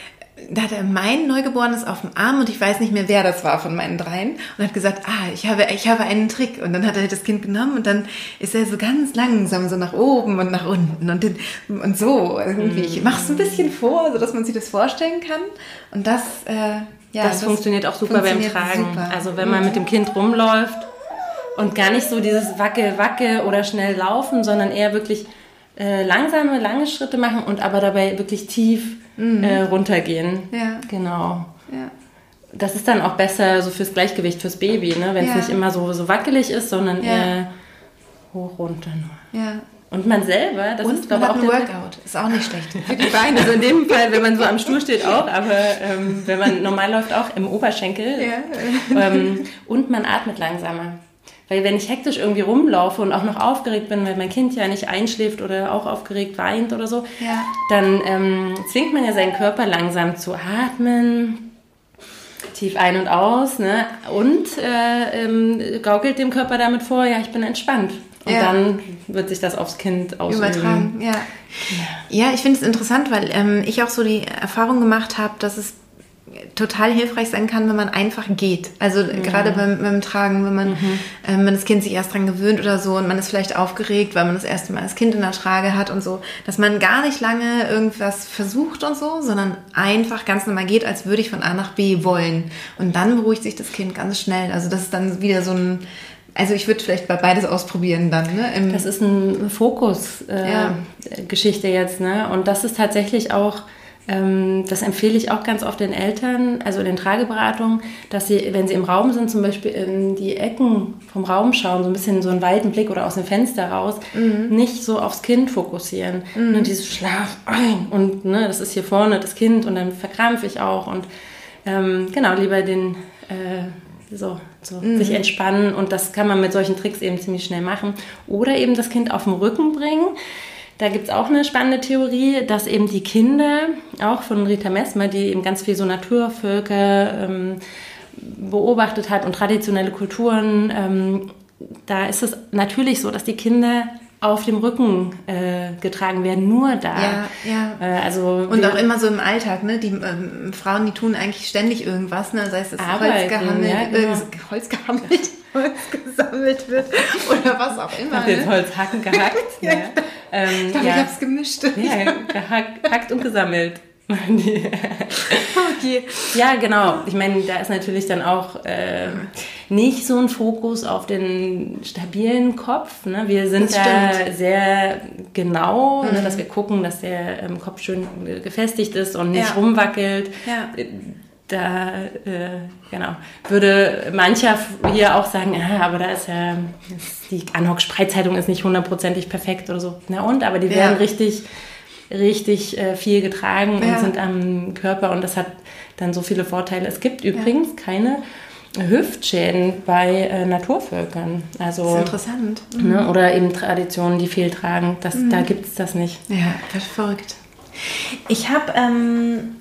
da hat er mein Neugeborenes auf dem Arm und ich weiß nicht mehr, wer das war von meinen dreien und hat gesagt, ah, ich habe, ich habe einen Trick. Und dann hat er das Kind genommen und dann ist er so ganz langsam so nach oben und nach unten und, den, und so irgendwie. Ich mach's ein bisschen vor, so dass man sich das vorstellen kann. Und das, äh, ja, das, funktioniert auch super beim funktioniert Tragen. super. Also wenn man mit dem Kind rumläuft und gar nicht so dieses Wacke, Wacke oder schnell laufen, sondern eher wirklich äh, langsame, lange Schritte machen und aber dabei wirklich tief äh, runtergehen. Mhm. Ja. Genau. Ja. Das ist dann auch besser so fürs Gleichgewicht, fürs Baby, ne? wenn es Ja. nicht immer so, so wackelig ist, sondern Ja. eher hoch, runter. nur. Ja. Und man selber, das Und ist glaube ich auch ein Workout. Ist auch nicht schlecht. für [laughs] die Beine. Also in dem Fall, wenn man so am Stuhl steht auch, aber ähm, wenn man normal läuft auch im Oberschenkel. Ähm, und man atmet langsamer. Weil wenn ich hektisch irgendwie rumlaufe und auch noch aufgeregt bin, weil mein Kind ja nicht einschläft oder auch aufgeregt weint oder so, Ja. dann ähm, zwingt man ja seinen Körper langsam zu atmen, tief ein und aus, ne? Und äh, ähm, gaukelt dem Körper damit vor, ja, ich bin entspannt. Und Ja. dann wird sich das aufs Kind ausüben. Übertragen, ja. Ja, ich finde es interessant, weil ähm, ich auch so die Erfahrung gemacht habe, dass es total hilfreich sein kann, wenn man einfach geht. Also gerade beim, beim Tragen, wenn man, ähm, wenn das Kind sich erst dran gewöhnt oder so und man ist vielleicht aufgeregt, weil man das erste Mal das Kind in der Trage hat und so, dass man gar nicht lange irgendwas versucht und so, sondern einfach ganz normal geht, als würde ich von A nach B wollen. Und dann beruhigt sich das Kind ganz schnell. Also das ist dann wieder so ein, also ich würde vielleicht bei beides ausprobieren dann, ne? Das ist ein Fokus-Geschichte äh, Ja. Jetzt, ne? Und das ist tatsächlich auch, ähm, das empfehle ich auch ganz oft den Eltern, also in den Trageberatungen, dass sie, wenn sie im Raum sind, zum Beispiel in die Ecken vom Raum schauen, so ein bisschen so einen weiten Blick oder aus dem Fenster raus, nicht so aufs Kind fokussieren. Ne? Dieses Schlaf ein und ne, das ist hier vorne das Kind und dann verkrampfe ich auch und ähm, genau, lieber den äh, so, so sich entspannen und das kann man mit solchen Tricks eben ziemlich schnell machen. Oder eben das Kind auf den Rücken bringen. Da gibt es auch eine spannende Theorie, dass eben die Kinder, auch von Rita Messmer, die eben ganz viel so Naturvölker ähm, beobachtet hat und traditionelle Kulturen, ähm, da ist es natürlich so, dass die Kinder auf dem Rücken äh, getragen werden, nur da. Ja, ja. Äh, also Und auch immer so im Alltag, ne? Die ähm, Frauen, die tun eigentlich ständig irgendwas, ne? Sei es, Holz Arbeiten, gehammelt, ja, genau. äh, Holz gehammelt, [laughs] Holz gesammelt wird oder was auch immer. Hab jetzt Ne? Holzhacken gehackt. [laughs] ja. Ähm, Ich glaube, ja. ich hab's gemischt. ja, gehackt, gehackt und gesammelt. [laughs] Okay. Ja, genau. Ich meine, da ist natürlich dann auch äh, nicht so ein Fokus auf den stabilen Kopf. Ne? Wir sind Das da stimmt. Mhm. sehr genau, ne, dass wir gucken, dass der ähm, Kopf schön gefestigt ist und nicht Ja. rumwackelt. Ja. Äh, Da, äh, genau, würde mancher hier auch sagen, ah, aber da ist ja, ist die Anhock-Spreizhaltung ist nicht hundertprozentig perfekt oder so. Na und, aber die Ja. werden richtig richtig äh, viel getragen Ja. und sind am Körper und das hat dann so viele Vorteile. Es gibt übrigens keine Hüftschäden bei äh, Naturvölkern. Das ist Also, interessant. ne, oder eben Traditionen, die viel tragen. Das, Da gibt es das nicht. Ja, das ist verrückt. Ich habe ähm,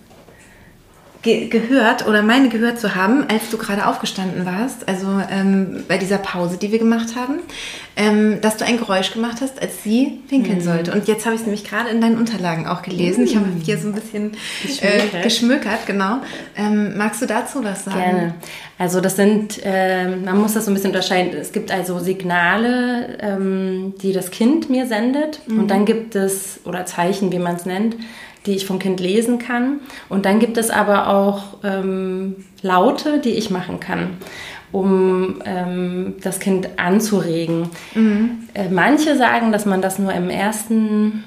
ge gehört oder meine gehört zu haben, als du gerade aufgestanden warst, also ähm, bei dieser Pause, die wir gemacht haben, ähm, dass du ein Geräusch gemacht hast, als sie pinkeln Mhm. sollte. Und jetzt habe ich es nämlich gerade in deinen Unterlagen auch gelesen. Ich habe hier so ein bisschen Geschmökert. äh, geschmökert, genau. Ähm, magst du dazu was sagen? Gerne. Also das sind, ähm, man muss das so ein bisschen unterscheiden. Es gibt also Signale, ähm, die das Kind mir sendet und dann gibt es, oder Zeichen, wie man es nennt, die ich vom Kind lesen kann. Und dann gibt es aber auch ähm, Laute, die ich machen kann, um ähm, das Kind anzuregen. Äh, manche sagen, dass man das nur im ersten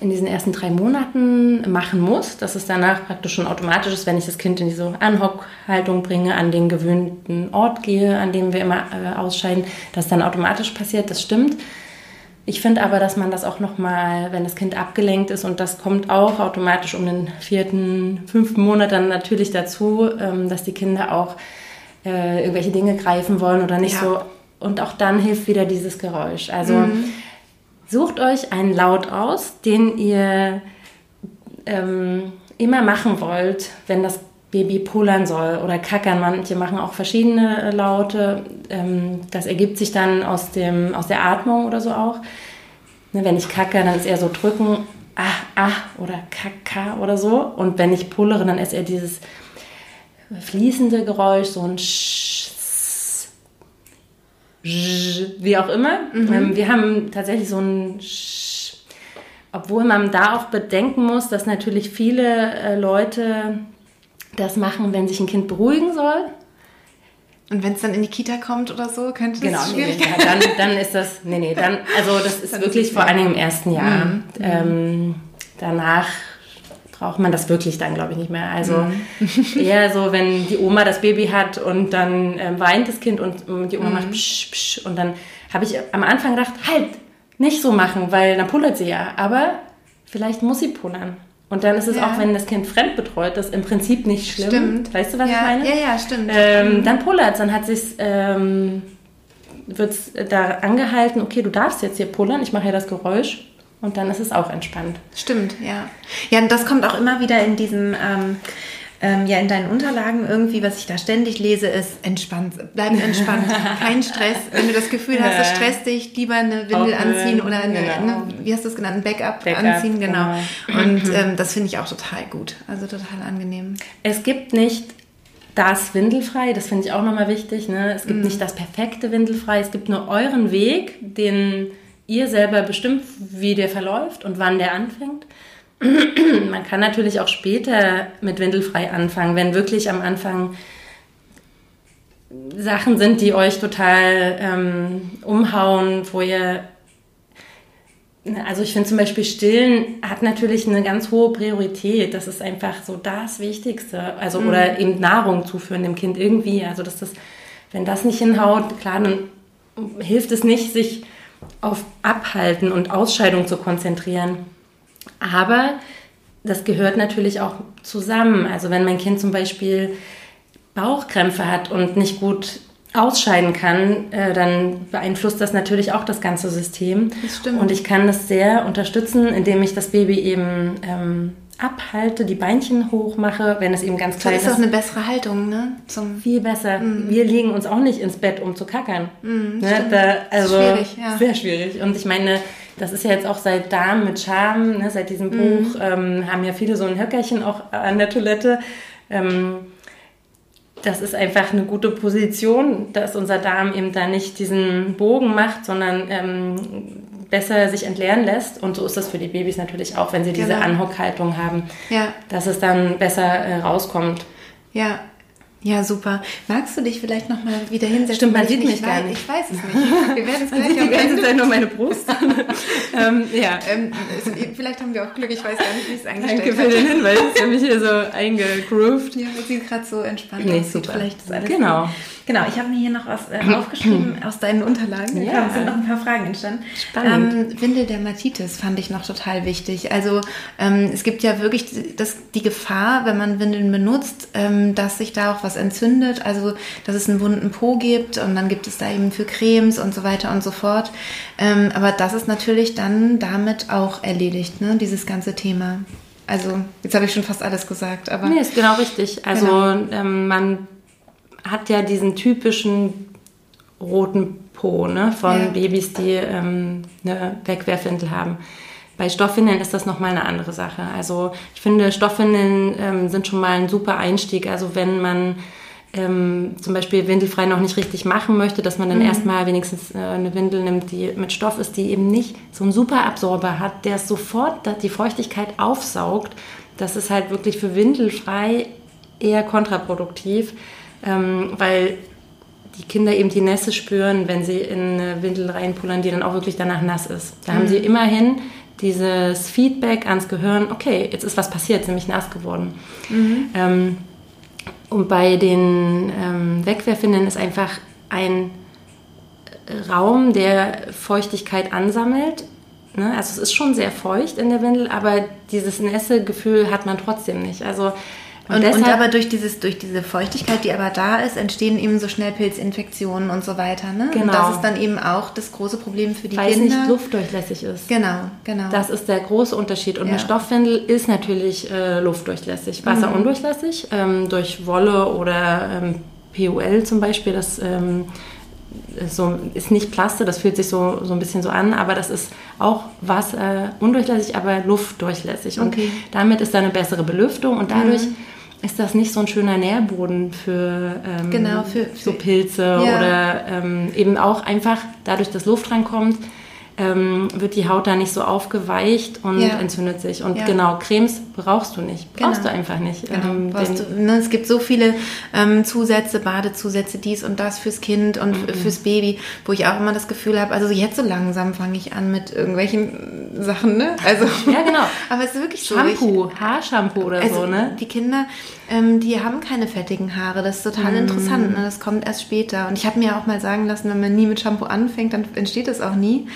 in diesen ersten drei Monaten machen muss, dass es danach praktisch schon automatisch ist, wenn ich das Kind in diese Anhockhaltung bringe, an den gewöhnten Ort gehe, an dem wir immer äh, ausscheiden, dass dann automatisch passiert, das stimmt. Ich finde aber, dass man das auch nochmal, wenn das Kind abgelenkt ist, und das kommt auch automatisch um den vierten, fünften Monat dann natürlich dazu, ähm, dass die Kinder auch äh, irgendwelche Dinge greifen wollen oder nicht Ja. so. Und auch dann hilft wieder dieses Geräusch. Also sucht euch einen Laut aus, den ihr ähm, immer machen wollt, wenn das Baby pullern soll oder kackern. Manche machen auch verschiedene äh, Laute. Ähm, das ergibt sich dann aus, dem, aus der Atmung oder so auch. Ne, wenn ich kacke, dann ist eher so drücken, ah, ah oder kaka oder so. Und wenn ich pullere, dann ist eher dieses fließende Geräusch, so ein Sch, wie auch immer. Ähm, wir haben tatsächlich so ein Sch, obwohl man da auch bedenken muss, dass natürlich viele äh, Leute das machen, wenn sich ein Kind beruhigen soll. Und wenn es dann in die Kita kommt oder so, könnte das Genau, schwierig nee, ja, dann, dann ist das, nee, nee, dann, also das ist [laughs] wirklich vor allen Dingen im ersten Jahr. Ähm, danach braucht man das wirklich dann, glaube ich, nicht mehr. Also eher so, wenn die Oma das Baby hat und dann ähm, weint das Kind und ähm, die Oma macht psch, psch und dann habe ich am Anfang gedacht, halt, nicht so machen, weil dann pullert sie ja. Aber vielleicht muss sie pullern. Und dann ist es Ja. auch, wenn das Kind fremdbetreut ist, im Prinzip nicht schlimm. Stimmt. Weißt du, was ja, ich meine? Ja, ja, stimmt. Ähm, dann pullert dann hat sich ähm, wird's da angehalten, okay, du darfst jetzt hier pullern, ich mache ja das Geräusch und dann ist es auch entspannt. Stimmt, ja. Ja, und das kommt auch immer wieder in diesem, ähm, ähm, ja, in deinen Unterlagen irgendwie, was ich da ständig lese, ist entspannt, bleib entspannt, [laughs] kein Stress. Wenn du das Gefühl hast, es stresst dich, lieber eine Windel Aufhören, anziehen oder eine, genau. ne, wie hast du es genannt, ein Backup, Backup, anziehen, genau. genau. Und ähm, das finde ich auch total gut, also total angenehm. Es gibt nicht das Windelfrei, das finde ich auch nochmal wichtig. Ne? Es gibt nicht das perfekte Windelfrei, es gibt nur euren Weg, den ihr selber bestimmt, wie der verläuft und wann der anfängt. [clears throat] Man kann natürlich auch später mit Windelfrei anfangen, wenn wirklich am Anfang Sachen sind, die euch total ähm, umhauen, wo ihr also ich finde zum Beispiel Stillen hat natürlich eine ganz hohe Priorität. Das ist einfach so das Wichtigste. Also oder eben Nahrung zuführen dem Kind irgendwie. Also dass das, wenn das nicht hinhaut, klar, dann hilft es nicht, sich auf Abhalten und Ausscheidung zu konzentrieren. Aber das gehört natürlich auch zusammen. Also wenn mein Kind zum Beispiel Bauchkrämpfe hat und nicht gut ausscheiden kann, äh, dann beeinflusst das natürlich auch das ganze System. Das stimmt. Und ich kann das sehr unterstützen, indem ich das Baby eben ähm, abhalte, die Beinchen hochmache, wenn es eben ganz klein Das ist. ist auch eine bessere Haltung, ne? Zum viel besser. Wir legen uns auch nicht ins Bett, um zu kackern. Mhm, ne? da, also Schwierig, ja. Sehr schwierig. Und ich meine, das ist ja jetzt auch seit Darm mit Charme, ne? seit diesem Buch ähm, haben ja viele so ein Höckerchen auch an der Toilette. Ähm, das ist einfach eine gute Position, dass unser Darm eben da nicht diesen Bogen macht, sondern ähm, besser sich entleeren lässt. Und so ist das für die Babys natürlich auch, wenn sie diese Genau. Anhockhaltung haben, Ja. dass es dann besser äh, rauskommt. Ja. Ja, super. Magst du dich vielleicht nochmal wieder hinsetzen? Stimmt, man sieht mich nicht gar nicht. Ich weiß es nicht. Wir werden es gleich sieht die ganze Zeit nur meine Brust. [laughs] ähm, ja. ähm, es- Vielleicht haben wir auch Glück, ich weiß gar nicht, wie es eingestellt Danke für den Hinweis. Ich habe mich hier so eingegroovt. Ja, weil sie gerade so entspannt Nee, super. Vielleicht ist alles Genau. Genau, ich habe mir hier noch was äh, aufgeschrieben [clears throat] aus deinen Unterlagen. Ja. Da sind noch ein paar Fragen entstanden. Spannend. Ähm, Windeldermatitis fand ich noch total wichtig. Also ähm, es gibt ja wirklich die- das, die Gefahr, wenn man Windeln benutzt, ähm, dass sich da auch was entzündet. Also dass es einen wunden Po gibt und dann gibt es da eben für Cremes und so weiter und so fort. Ähm, aber das ist natürlich dann damit auch erledigt, ne? dieses ganze Thema. Also jetzt habe ich schon fast alles gesagt, aber Nee, ist genau richtig. Also Genau. ähm, man hat ja diesen typischen roten Po ne, von Ja. Babys, die ähm, eine Wegwerfwindel haben. Bei Stoffwindeln ist das nochmal eine andere Sache. Also ich finde, Stoffwindeln ähm, sind schon mal ein super Einstieg. Also wenn man ähm, zum Beispiel windelfrei noch nicht richtig machen möchte, dass man dann erstmal wenigstens äh, eine Windel nimmt, die mit Stoff ist, die eben nicht so einen super Absorber hat, der sofort die Feuchtigkeit aufsaugt. Das ist halt wirklich für windelfrei eher kontraproduktiv, ähm, weil die Kinder eben die Nässe spüren, wenn sie in eine Windel reinpullern, die dann auch wirklich danach nass ist. Da haben sie immerhin dieses Feedback ans Gehirn, okay, jetzt ist was passiert, ist nämlich nass geworden. Ähm, und bei den ähm, Wegwerfwindeln ist einfach ein Raum, der Feuchtigkeit ansammelt. Ne? Also es ist schon sehr feucht in der Windel, aber dieses nässe Gefühl hat man trotzdem nicht. Also Und, und aber durch, dieses, durch diese Feuchtigkeit, die aber da ist, entstehen eben so schnell Pilzinfektionen und so weiter. Ne? Und Genau. das ist dann eben auch das große Problem für die weil es Kinder. nicht luftdurchlässig ist. Genau, genau. Das ist der große Unterschied. Und Ja. eine Stoffwindel ist natürlich äh, luftdurchlässig, wasserundurchlässig, ähm, durch Wolle oder ähm, PUL zum Beispiel. Das ähm, ist, so, ist nicht Plaste, das fühlt sich so, so ein bisschen so an, aber das ist auch wasserundurchlässig, aber luftdurchlässig. Und Okay. damit ist da eine bessere Belüftung und dadurch ist das nicht so ein schöner Nährboden für, ähm, Genau, für- so für- Pilze Ja. oder ähm, eben auch einfach dadurch, dass Luft rankommt, ähm, wird die Haut da nicht so aufgeweicht und Ja. entzündet sich. Und Ja. genau, Cremes brauchst du nicht. Brauchst Genau. du einfach nicht. Genau, Ähm, brauchst den- du, ne, es gibt so viele ähm, Zusätze, Badezusätze, dies und das fürs Kind und Mhm. fürs Baby, wo ich auch immer das Gefühl habe, also jetzt so langsam fange ich an mit irgendwelchen Sachen, ne? Also, Ja, genau. [laughs] aber es ist wirklich so. Shampoo, Haarshampoo oder Also so, ne? die Kinder, ähm, die haben keine fettigen Haare. Das ist total Mhm. interessant. Ne? Das kommt erst später. Und ich habe mir auch mal sagen lassen, wenn man nie mit Shampoo anfängt, dann entsteht das auch nie.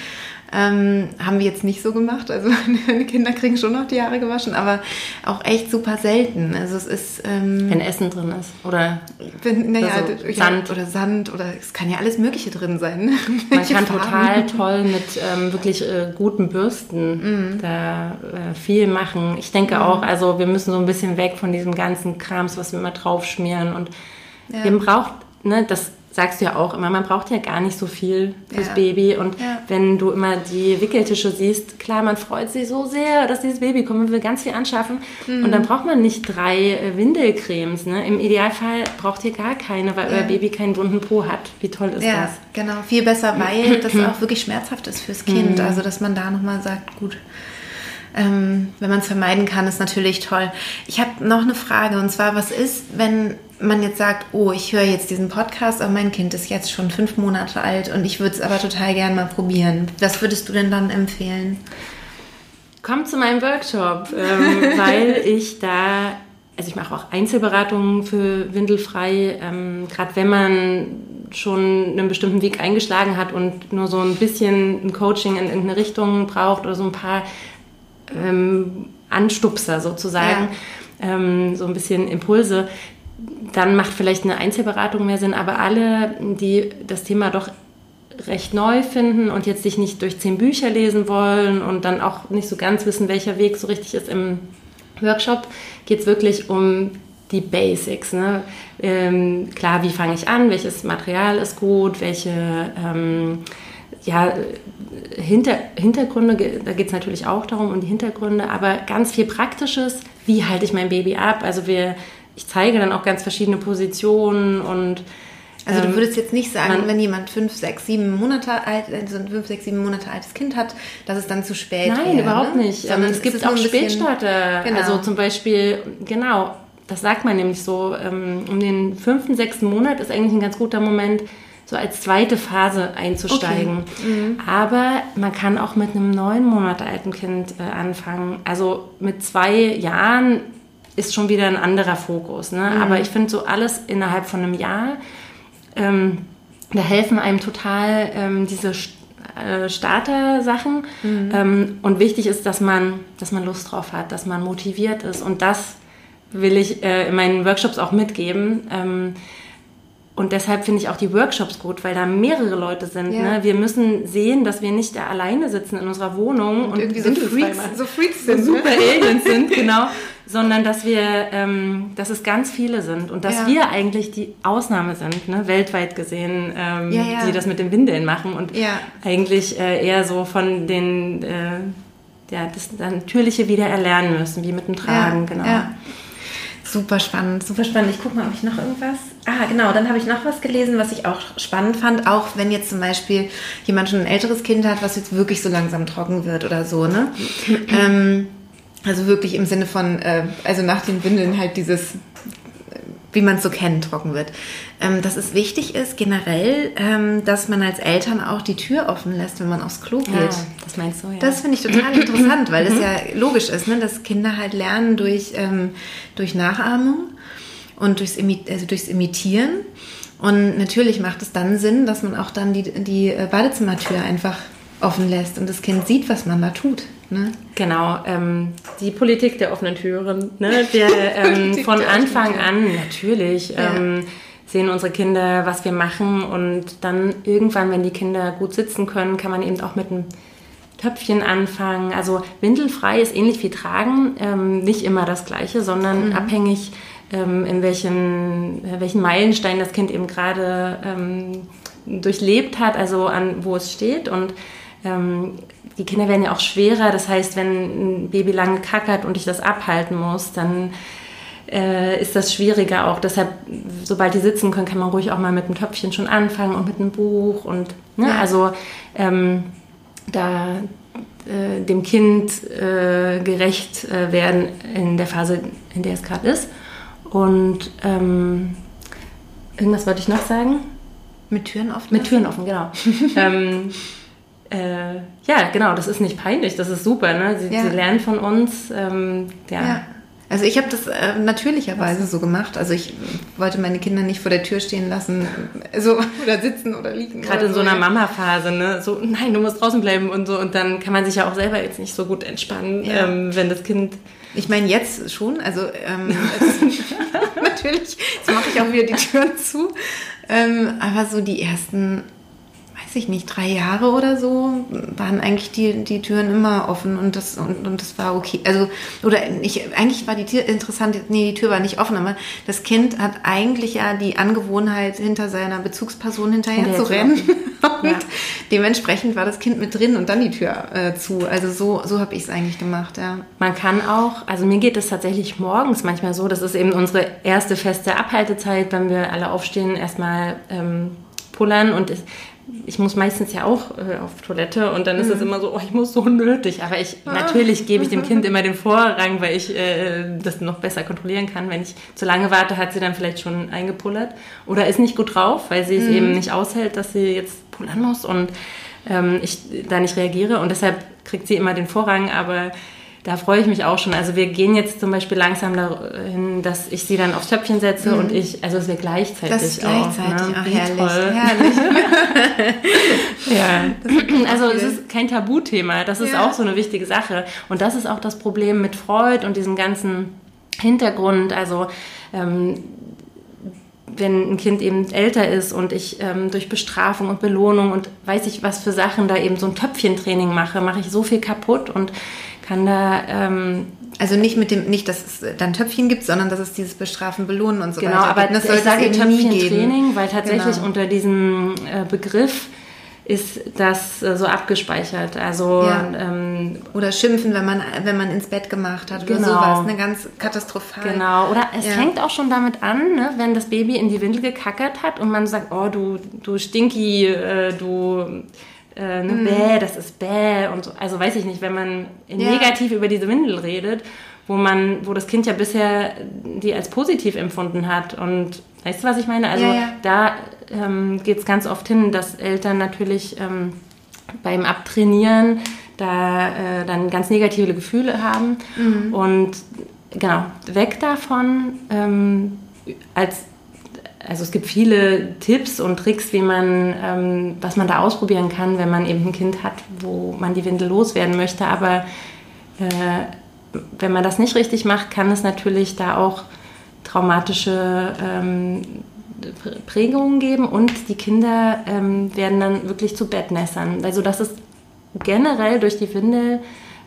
Ähm, haben wir jetzt nicht so gemacht. Also [laughs] die Kinder kriegen schon noch die Haare gewaschen, aber auch echt super selten. Also es ist ähm, Wenn Essen drin ist. Oder wenn, naja, Also ja, Sand. oder Sand oder es kann ja alles Mögliche drin sein. ne? [laughs] man kann Farben. total toll mit ähm, wirklich äh, guten Mhm. Bürsten da äh, viel machen. Ich denke auch, also wir müssen so ein bisschen weg von diesem ganzen Krams, was wir immer draufschmieren. Und Ja. man braucht, ne, das sagst du ja auch immer, man braucht ja gar nicht so viel fürs Ja. Baby. Und Ja. wenn du immer die Wickeltische siehst, klar, man freut sich so sehr, dass dieses Baby kommt, man will ganz viel anschaffen. Mhm. Und dann braucht man nicht drei äh, Windelcremes. Ne? Im Idealfall braucht ihr gar keine, weil Ja. euer Baby keinen wunden Po hat. Wie toll ist Ja, das? genau. Viel besser, weil [clears throat] das auch wirklich schmerzhaft ist fürs Kind. Mhm. Also, dass man da nochmal sagt, gut, ähm, wenn man es vermeiden kann, ist natürlich toll. Ich habe noch eine Frage und zwar, was ist, wenn man jetzt sagt, oh, ich höre jetzt diesen Podcast, aber mein Kind ist jetzt schon fünf Monate alt und ich würde es aber total gern mal probieren. Was würdest du denn dann empfehlen? Komm zu meinem Workshop, ähm, [laughs] weil ich da, also ich mache auch Einzelberatungen für Windelfrei, ähm, gerade wenn man schon einen bestimmten Weg eingeschlagen hat und nur so ein bisschen ein Coaching in irgendeine Richtung braucht oder so ein paar ähm, Anstupser sozusagen, ähm, so ein bisschen Impulse, dann macht vielleicht eine Einzelberatung mehr Sinn, aber alle, die das Thema doch recht neu finden und jetzt sich nicht durch zehn Bücher lesen wollen und dann auch nicht so ganz wissen, welcher Weg so richtig ist im Workshop geht es wirklich um die Basics. Ne? Ähm, klar, wie fange ich an? Welches Material ist gut? Welche ähm, ja, Hinter, Hintergründe, da geht es natürlich auch darum, um die Hintergründe, aber ganz viel Praktisches. Wie halte ich mein Baby ab? Also wir, ich zeige dann auch ganz verschiedene Positionen und also du ähm, würdest jetzt nicht sagen, man, wenn jemand fünf, sechs, sieben Monate alt, also ein fünf, sechs, sieben Monate altes Kind hat, dass es dann zu spät ist. Nein, wäre, überhaupt ne? nicht. Sondern es gibt auch Spätstarter. Genau. Also zum Beispiel, genau, das sagt man nämlich so, ähm, um den fünften, sechsten Monat ist eigentlich ein ganz guter Moment, so als zweite Phase einzusteigen. Okay. Mhm. Aber man kann auch mit einem neun Monate alten Kind äh, anfangen. Also mit zwei Jahren ist schon wieder ein anderer Fokus. Ne? Mhm. Aber ich finde so alles innerhalb von einem Jahr, ähm, da helfen einem total ähm, diese äh, Starter-Sachen. Mhm. Ähm, und wichtig ist, dass man, dass man Lust drauf hat, dass man motiviert ist. Und das will ich äh, in meinen Workshops auch mitgeben. Ähm, und deshalb finde ich auch die Workshops gut, weil da mehrere Leute sind. Ja. Ne? Wir müssen sehen, dass wir nicht da alleine sitzen in unserer Wohnung und, und irgendwie so Freaks, so Freaks sind, so super Aliens sind, [laughs] genau, sondern dass wir, ähm, dass es ganz viele sind und dass ja. wir eigentlich die Ausnahme sind, ne? weltweit gesehen, ähm, ja, die das mit den Windeln machen und eigentlich äh, eher so von den, äh, ja, das Natürliche wieder erlernen müssen, wie mit dem Tragen, genau. Super spannend, super spannend. Ich gucke mal, ob ich noch irgendwas. Ah, genau, dann habe ich noch was gelesen, was ich auch spannend fand. Auch wenn jetzt zum Beispiel jemand schon ein älteres Kind hat, was jetzt wirklich so langsam trocken wird oder so, ne? [clears throat] ähm, also wirklich im Sinne von, äh, also nach den Windeln halt dieses wie man es so kennt, trocken wird. Ähm, dass es wichtig ist generell, ähm, dass man als Eltern auch die Tür offen lässt, wenn man aufs Klo geht. Ja, das meinst du, ja. Das finde ich total interessant, weil es ja logisch ist, ne, dass Kinder halt lernen durch, ähm, durch Nachahmung und durchs, also durchs Imitieren. Und natürlich macht es dann Sinn, dass man auch dann die, die äh, Badezimmertür einfach offen lässt und das Kind sieht, was man da tut. Ne? Genau, ähm, die Politik der offenen Türen, ne? [laughs] der, ähm, von Anfang an natürlich ja. ähm, sehen unsere Kinder, was wir machen und dann irgendwann, wenn die Kinder gut sitzen können, kann man eben auch mit einem Töpfchen anfangen. Also windelfrei ist ähnlich wie tragen, ähm, nicht immer das gleiche, sondern mhm. abhängig, ähm, in welchen, welchen Meilenstein das Kind eben gerade ähm, durchlebt hat, also an wo es steht und ähm, die Kinder werden ja auch schwerer. Das heißt, wenn ein Baby lange kackert und ich das abhalten muss, dann äh, ist das schwieriger auch. Deshalb, sobald die sitzen können, kann man ruhig auch mal mit einem Töpfchen schon anfangen und mit einem Buch und ne, ja. also ähm, da äh, dem Kind äh, gerecht äh, werden in der Phase, in der es gerade ist. Und ähm, irgendwas wollte ich noch sagen. Mit Türen offen? Mit Türen offen, genau. [laughs] ähm, äh, ja, genau, das ist nicht peinlich, das ist super. Ne? Sie, ja. sie lernen von uns. Ähm, ja. ja. Also ich habe das äh, natürlicherweise so gemacht. Also ich wollte meine Kinder nicht vor der Tür stehen lassen, so [laughs] oder sitzen oder liegen. Gerade in so, so einer Mama-Phase, ne? So, nein, du musst draußen bleiben und so. Und dann kann man sich ja auch selber jetzt nicht so gut entspannen, ja. ähm, wenn das Kind. Ich meine jetzt schon, also ähm, [laughs] [laughs] natürlich, jetzt mache ich auch wieder die Türen zu. Ähm, aber so die ersten weiß ich nicht, drei Jahre oder so, waren eigentlich die, die Türen immer offen und das, und, und das war okay. Also, oder ich, eigentlich war die Tür interessant, nee, die Tür war nicht offen, aber das Kind hat eigentlich ja die Angewohnheit, hinter seiner Bezugsperson hinterher zu rennen. [laughs] und ja. dementsprechend war das Kind mit drin und dann die Tür äh, zu. Also so, so habe ich es eigentlich gemacht, ja. Man kann auch, also mir geht es tatsächlich morgens manchmal so, das ist eben unsere erste feste Abhaltezeit, wenn wir alle aufstehen, erstmal ähm, pullern und ich muss meistens ja auch äh, auf Toilette und dann ist es mhm. immer so, oh, ich muss so nötig. Aber ich ah. natürlich gebe ich dem Kind [laughs] immer den Vorrang, weil ich äh, das noch besser kontrollieren kann. Wenn ich zu lange warte, hat sie dann vielleicht schon eingepullert oder ist nicht gut drauf, weil sie es mhm. eben nicht aushält, dass sie jetzt pullern muss und ähm, ich da nicht reagiere und deshalb kriegt sie immer den Vorrang. Aber da freue ich mich auch schon. Also wir gehen jetzt zum Beispiel langsam dahin, dass ich sie dann aufs Töpfchen setze mhm. und ich, also es wird gleichzeitig das ist gleichzeitig, auch. Ne? Ach, herrlich, toll. herrlich. [laughs] [laughs] ja, also es ist kein Tabuthema. Das ist ja. auch so eine wichtige Sache. Und das ist auch das Problem mit Freud und diesem ganzen Hintergrund. Also ähm, wenn ein Kind eben älter ist und ich ähm, durch Bestrafung und Belohnung und weiß ich was für Sachen da eben so ein Töpfchentraining mache, mache ich so viel kaputt und kann da ähm, also nicht mit dem, nicht, dass es dann Töpfchen gibt, sondern dass es dieses Bestrafen, Belohnen und so genau, weiter aber gibt. Das ich sage. Töpfchen-Training, weil tatsächlich Genau. unter diesem äh, Begriff ist das äh, so abgespeichert. Also Ja. ähm, Oder schimpfen, wenn man, wenn man ins Bett gemacht hat oder Genau. sowas. Eine ganz katastrophal. Genau, oder es Ja. fängt auch schon damit an, ne, wenn das Baby in die Windel gekackert hat und man sagt, oh du, du Stinky, äh, du äh, ne, bäh, das ist bäh und so. Also weiß ich nicht, wenn man Mhm. Ja. negativ über diese Windel redet, wo man, wo das Kind ja bisher die als positiv empfunden hat und weißt du, was ich meine? Also Ja, ja. da ähm, geht es ganz oft hin, dass Eltern natürlich ähm, beim Abtrainieren da äh, dann ganz negative Gefühle haben. Mhm. Und genau, weg davon, ähm, als, also es gibt viele Tipps und Tricks, wie man, ähm, was man da ausprobieren kann, wenn man eben ein Kind hat, wo man die Windel loswerden möchte. Aber äh, wenn man das nicht richtig macht, kann es natürlich da auch traumatische ähm, Prä- Prägungen geben und die Kinder ähm, werden dann wirklich zu Bettnässern. Also das ist generell durch die Windel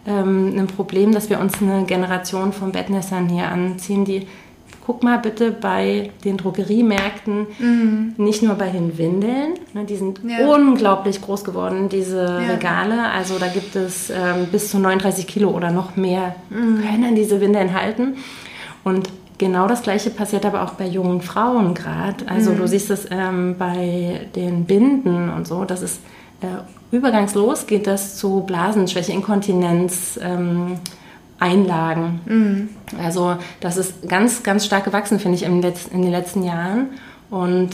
ähm, ein Problem, dass wir uns eine Generation von Bettnässern hier anziehen, die guck mal bitte bei den Drogeriemärkten, nicht nur bei den Windeln, ne, die sind Ja. unglaublich groß geworden, diese Ja. Regale. Also da gibt es ähm, bis zu 39 Kilo oder noch mehr können diese Windeln halten. Und genau das Gleiche passiert aber auch bei jungen Frauen gerade. Also du siehst es ähm, bei den Binden und so, dass es äh, übergangslos geht das zu Blasenschwäche, Inkontinenz, ähm, Einlagen. Also das ist ganz, ganz stark gewachsen, finde ich, im Letz-, in den letzten Jahren. Und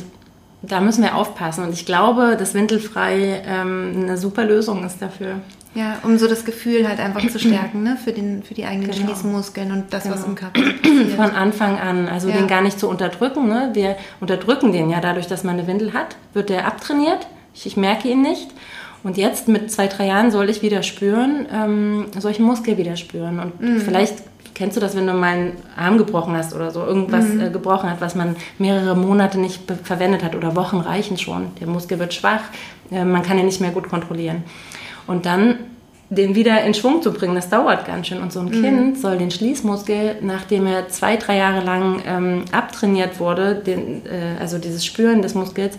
da müssen wir aufpassen. Und ich glaube, dass Windelfrei ähm, eine super Lösung ist dafür. Ja, um so das Gefühl halt einfach zu [clears throat] stärken, ne? Für, den, für die eigenen Genau. Schließmuskeln und das, was Genau. im Körper so passiert. Von Anfang an, also Ja. den gar nicht zu unterdrücken. Ne? Wir unterdrücken den ja dadurch, dass man eine Windel hat, wird der abtrainiert. Ich, ich merke ihn nicht. Und jetzt mit zwei, drei Jahren soll ich wieder spüren, ähm, soll ich einen Muskel wieder spüren. Und Mhm. vielleicht kennst du das, wenn du mal einen Arm gebrochen hast oder so, irgendwas Mhm. äh, gebrochen hat, was man mehrere Monate nicht verwendet hat oder Wochen reichen schon. Der Muskel wird schwach, äh, man kann ihn nicht mehr gut kontrollieren. Und dann den wieder in Schwung zu bringen, das dauert ganz schön. Und so ein Mhm. Kind soll den Schließmuskel, nachdem er zwei, drei Jahre lang ähm, abtrainiert wurde, den, äh, also dieses Spüren des Muskels,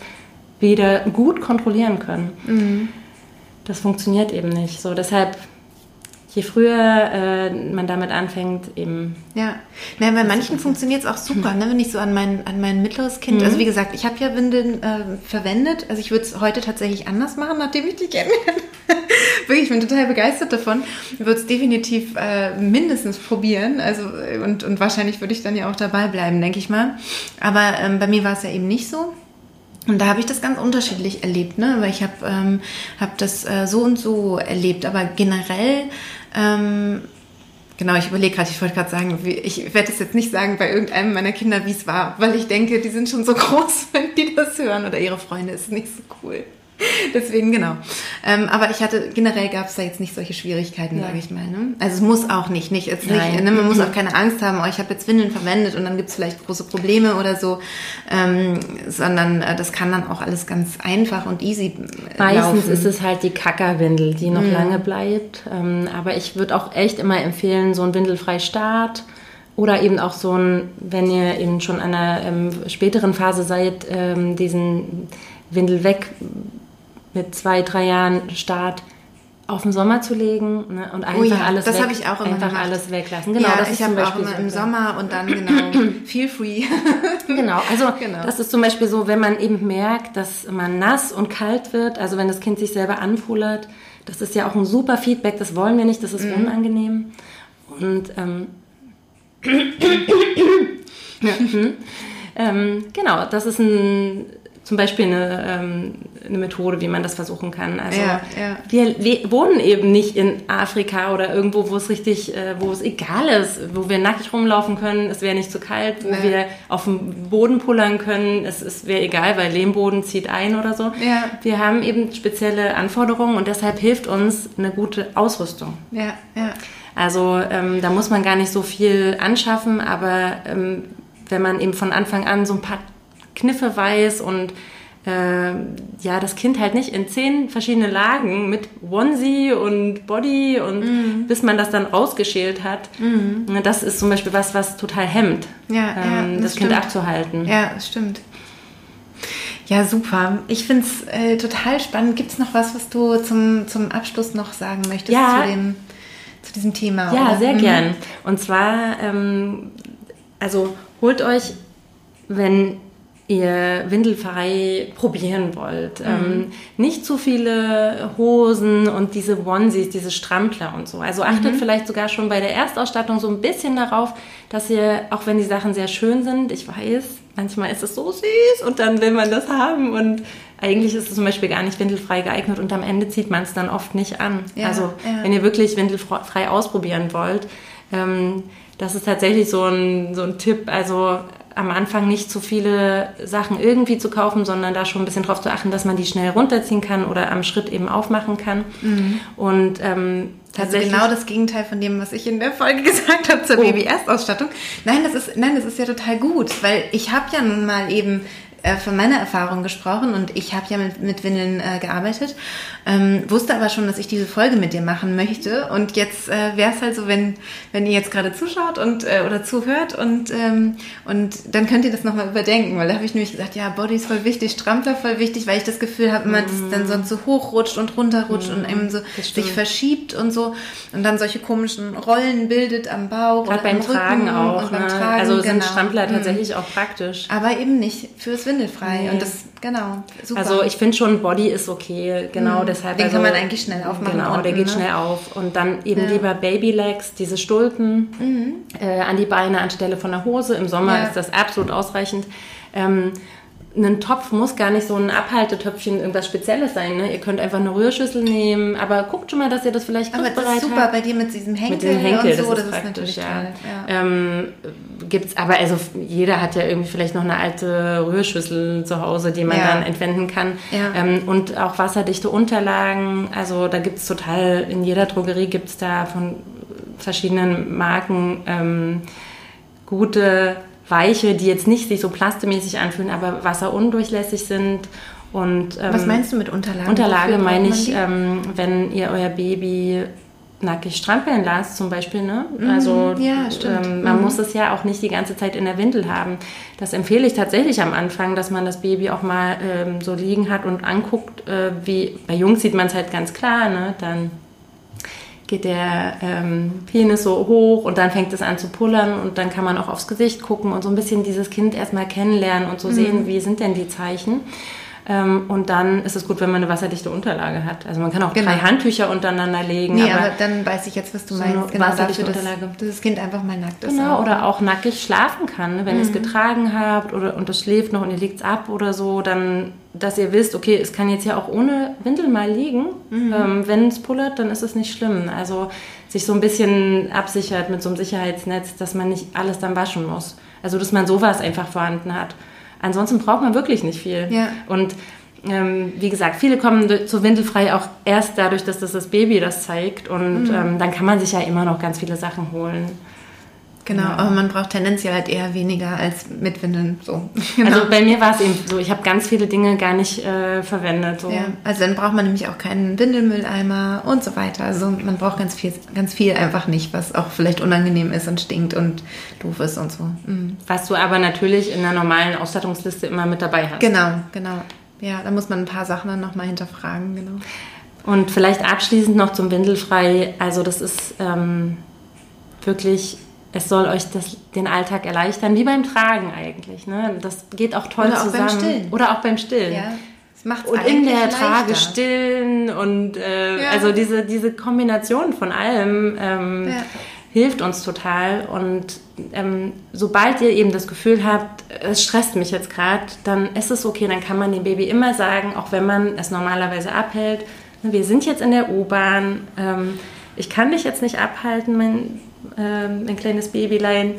wieder gut kontrollieren können. Mhm. Das funktioniert eben nicht. So, deshalb, je früher äh, man damit anfängt, eben Ja, na, bei manchen funktioniert es auch super, ne? wenn ich so an mein, an mein mittleres Kind, Mhm. also wie gesagt, ich habe ja Windeln äh, verwendet, also ich würde es heute tatsächlich anders machen, nachdem ich dich kennenlerne. [laughs] Wirklich, ich bin total begeistert davon. Ich würde es definitiv äh, mindestens probieren, also äh, und, und wahrscheinlich würde ich dann ja auch dabei bleiben, denke ich mal. Aber ähm, bei mir war es ja eben nicht so. Und da habe ich das ganz unterschiedlich erlebt, ne? Weil ich habe ähm, hab das äh, so und so erlebt. Aber generell, ähm, genau, ich überlege gerade, ich wollte gerade sagen, wie, ich werde es jetzt nicht sagen bei irgendeinem meiner Kinder, wie es war, weil ich denke, die sind schon so [laughs] groß, wenn die das hören oder ihre Freunde, ist nicht so cool. [laughs] Deswegen, genau. Ähm, aber ich hatte, generell gab es da jetzt nicht solche Schwierigkeiten, Ja. sage ich mal. Ne? Also es muss auch nicht, nicht, jetzt nicht ne? man muss [laughs] auch keine Angst haben, oh, ich habe jetzt Windeln verwendet und dann gibt es vielleicht große Probleme oder so, ähm, sondern äh, das kann dann auch alles ganz einfach und easy äh, Meistens laufen. ist es halt die Kackerwindel, die Mhm. noch lange bleibt. Ähm, aber ich würde auch echt immer empfehlen, so ein windelfrei Start oder eben auch so ein, wenn ihr eben schon an einer ähm, späteren Phase seid, ähm, diesen Windel weg mit zwei, drei Jahren Start auf den Sommer zu legen ne, und einfach Oh ja, alles das weg, habe ich auch immer einfach gemacht. alles weglassen. Genau, ja, das ich habe auch immer im. Sommer und dann genau [clears throat] feel free. [laughs] Genau, also [laughs] Genau. das ist zum Beispiel so, wenn man eben merkt, dass man nass und kalt wird, also wenn das Kind sich selber anpullert, das ist ja auch ein super Feedback, das wollen wir nicht, das ist unangenehm. Und ähm, [laughs] ja, hm. ähm, genau, das ist ein, zum Beispiel eine, ähm, eine Methode, wie man das versuchen kann. Also Ja, ja. wir wohnen eben nicht in Afrika oder irgendwo, wo es richtig, äh, wo es egal ist, wo wir nackig rumlaufen können, es wäre nicht zu kalt, wo Nee. wir auf dem Boden pullern können, es, es wäre egal, weil Lehmboden zieht ein oder so. Ja. Wir haben eben spezielle Anforderungen und deshalb hilft uns eine gute Ausrüstung. ja, ja. Also ähm, da muss man gar nicht so viel anschaffen, aber ähm, wenn man eben von Anfang an so ein paar Kniffe weiß und äh, ja, das Kind halt nicht in zehn verschiedene Lagen mit Onesie und Body und mhm. bis man das dann rausgeschält hat. Mhm. Das ist zum Beispiel was, was total hemmt, ja, ähm, ja, das, das Kind abzuhalten. Ja, das stimmt. Ja, super. Ich finde es äh, total spannend. Gibt es noch was, was du zum, zum Abschluss noch sagen möchtest ja. zu, dem, zu diesem Thema? Ja, oder? sehr mhm. gern. Und zwar, ähm, also holt euch, wenn ihr windelfrei probieren wollt. Mhm. Ähm, nicht zu viele Hosen und diese Onesies, diese Strampler und so. Also achtet mhm. vielleicht sogar schon bei der Erstausstattung so ein bisschen darauf, dass ihr, auch wenn die Sachen sehr schön sind, ich weiß, manchmal ist es so süß und dann will man das haben und eigentlich ist es zum Beispiel gar nicht windelfrei geeignet und am Ende zieht man es dann oft nicht an. Ja, also ja. wenn ihr wirklich windelfrei ausprobieren wollt, ähm, das ist tatsächlich so ein, so ein Tipp. Also am Anfang nicht zu viele Sachen irgendwie zu kaufen, sondern da schon ein bisschen drauf zu achten, dass man die schnell runterziehen kann oder am Schritt eben aufmachen kann. Mhm. Und ähm, tatsächlich also genau das Gegenteil von dem, was ich in der Folge [laughs] gesagt habe zur oh. Baby-Erstausstattung. Nein, das ist nein, das ist ja total gut, weil ich habe ja nun mal eben äh, von meiner Erfahrung gesprochen und ich habe ja mit, mit Windeln äh, gearbeitet, ähm, wusste aber schon, dass ich diese Folge mit dir machen möchte und jetzt äh, wäre es halt so, wenn, wenn ihr jetzt gerade zuschaut und äh, oder zuhört und, ähm, und dann könnt ihr das nochmal überdenken, weil da habe ich nämlich gesagt, ja, Body ist voll wichtig, Strampler voll wichtig, weil ich das Gefühl habe, dass es dann sonst so hochrutscht und runterrutscht mhm. und eben so sich verschiebt und so und dann solche komischen Rollen bildet am Bauch Gerade beim Tragen auch. Ne? Tragen, also sind genau. Strampler mhm. tatsächlich mhm. auch praktisch. Aber eben nicht fürs windelfrei. Nee. Und das, genau, super. Also ich finde schon, Body ist okay, genau mhm. deshalb. Den also, kann man eigentlich schnell aufmachen. Genau, unten, der geht ne? schnell auf. Und dann eben ja. lieber Babylegs, diese Stulpen mhm. äh, an die Beine anstelle von der Hose. Im Sommer ja. ist das absolut ausreichend. Ähm, ein Topf muss gar nicht so ein Abhaltetöpfchen irgendwas Spezielles sein. Ne? Ihr könnt einfach eine Rührschüssel nehmen, aber guckt schon mal, dass ihr das vielleicht Aber das ist super habt. bei dir mit diesem Henkel, mit dem Henkel und so, das, ist, das ist natürlich ja. toll. Ja. Ähm, gibt's, aber also jeder hat ja irgendwie vielleicht noch eine alte Rührschüssel zu Hause, die man ja. dann entwenden kann. Ja. Ähm, und auch wasserdichte Unterlagen. Also da gibt es total, in jeder Drogerie gibt es da von verschiedenen Marken ähm, gute weiche, die jetzt nicht sich so plastemäßig anfühlen, aber wasserundurchlässig sind. Und, ähm, Was meinst du mit Unterlage? Unterlage meine ich, ähm, wenn ihr euer Baby nackig strampeln lasst zum Beispiel. Ne? Mhm. Also ja, ähm, man mhm. muss es ja auch nicht die ganze Zeit in der Windel haben. Das empfehle ich tatsächlich am Anfang, dass man das Baby auch mal ähm, so liegen hat und anguckt, äh, wie bei Jungs sieht man es halt ganz klar, ne? dann geht der ähm, Penis so hoch und dann fängt es an zu pullern und dann kann man auch aufs Gesicht gucken und so ein bisschen dieses Kind erstmal kennenlernen und so mhm. sehen, wie sind denn die Zeichen. Ähm, und dann ist es gut, wenn man eine wasserdichte Unterlage hat. Also man kann auch genau. drei Handtücher untereinander legen. Nee, aber, aber, dann weiß ich jetzt, was du so meinst. Genau, wasserdichte dafür, Unterlage. Dass, dass, das Kind einfach mal nackt ist. Genau, auch. oder auch nackig schlafen kann. Ne? Wenn mhm. ihr es getragen habt oder, und es schläft noch und ihr legt es ab oder so, dann, dass ihr wisst, okay, es kann jetzt ja auch ohne Windel mal liegen. Mhm. Ähm, wenn es pullert, dann ist es nicht schlimm. Also sich so ein bisschen absichert mit so einem Sicherheitsnetz, dass man nicht alles dann waschen muss. Also dass man sowas einfach vorhanden hat. Ansonsten braucht man wirklich nicht viel. Ja. Und ähm, wie gesagt, viele kommen zu Windelfrei auch erst dadurch, dass das das Baby das zeigt. Und mhm. ähm, dann kann man sich ja immer noch ganz viele Sachen holen. Genau, ja. aber man braucht tendenziell halt eher weniger als mit Windeln. So. [laughs] Genau. Also bei mir war es eben so, ich habe ganz viele Dinge gar nicht äh, verwendet. So. Ja, also dann braucht man nämlich auch keinen Windelmülleimer und so weiter. Also man braucht ganz viel, ganz viel einfach nicht, was auch vielleicht unangenehm ist und stinkt und doof ist und so. Mhm. Was du aber natürlich in der normalen Ausstattungsliste immer mit dabei hast. Genau, genau. Ja, da muss man ein paar Sachen dann nochmal hinterfragen, genau. Und vielleicht abschließend noch zum Windelfrei. Also das ist ähm, wirklich es soll euch das, den Alltag erleichtern, wie beim Tragen eigentlich. Ne? Das geht auch toll Oder zusammen. Auch beim Stillen. Oder auch beim Stillen. Ja. Und in der leichter. Trage stillen und äh, ja. also diese, diese Kombination von allem ähm, ja. hilft uns total. Und ähm, sobald ihr eben das Gefühl habt, es stresst mich jetzt gerade, dann ist es okay, dann kann man dem Baby immer sagen, auch wenn man es normalerweise abhält, ne, wir sind jetzt in der U-Bahn, ähm, ich kann dich jetzt nicht abhalten, mein ähm, ein kleines Babylein,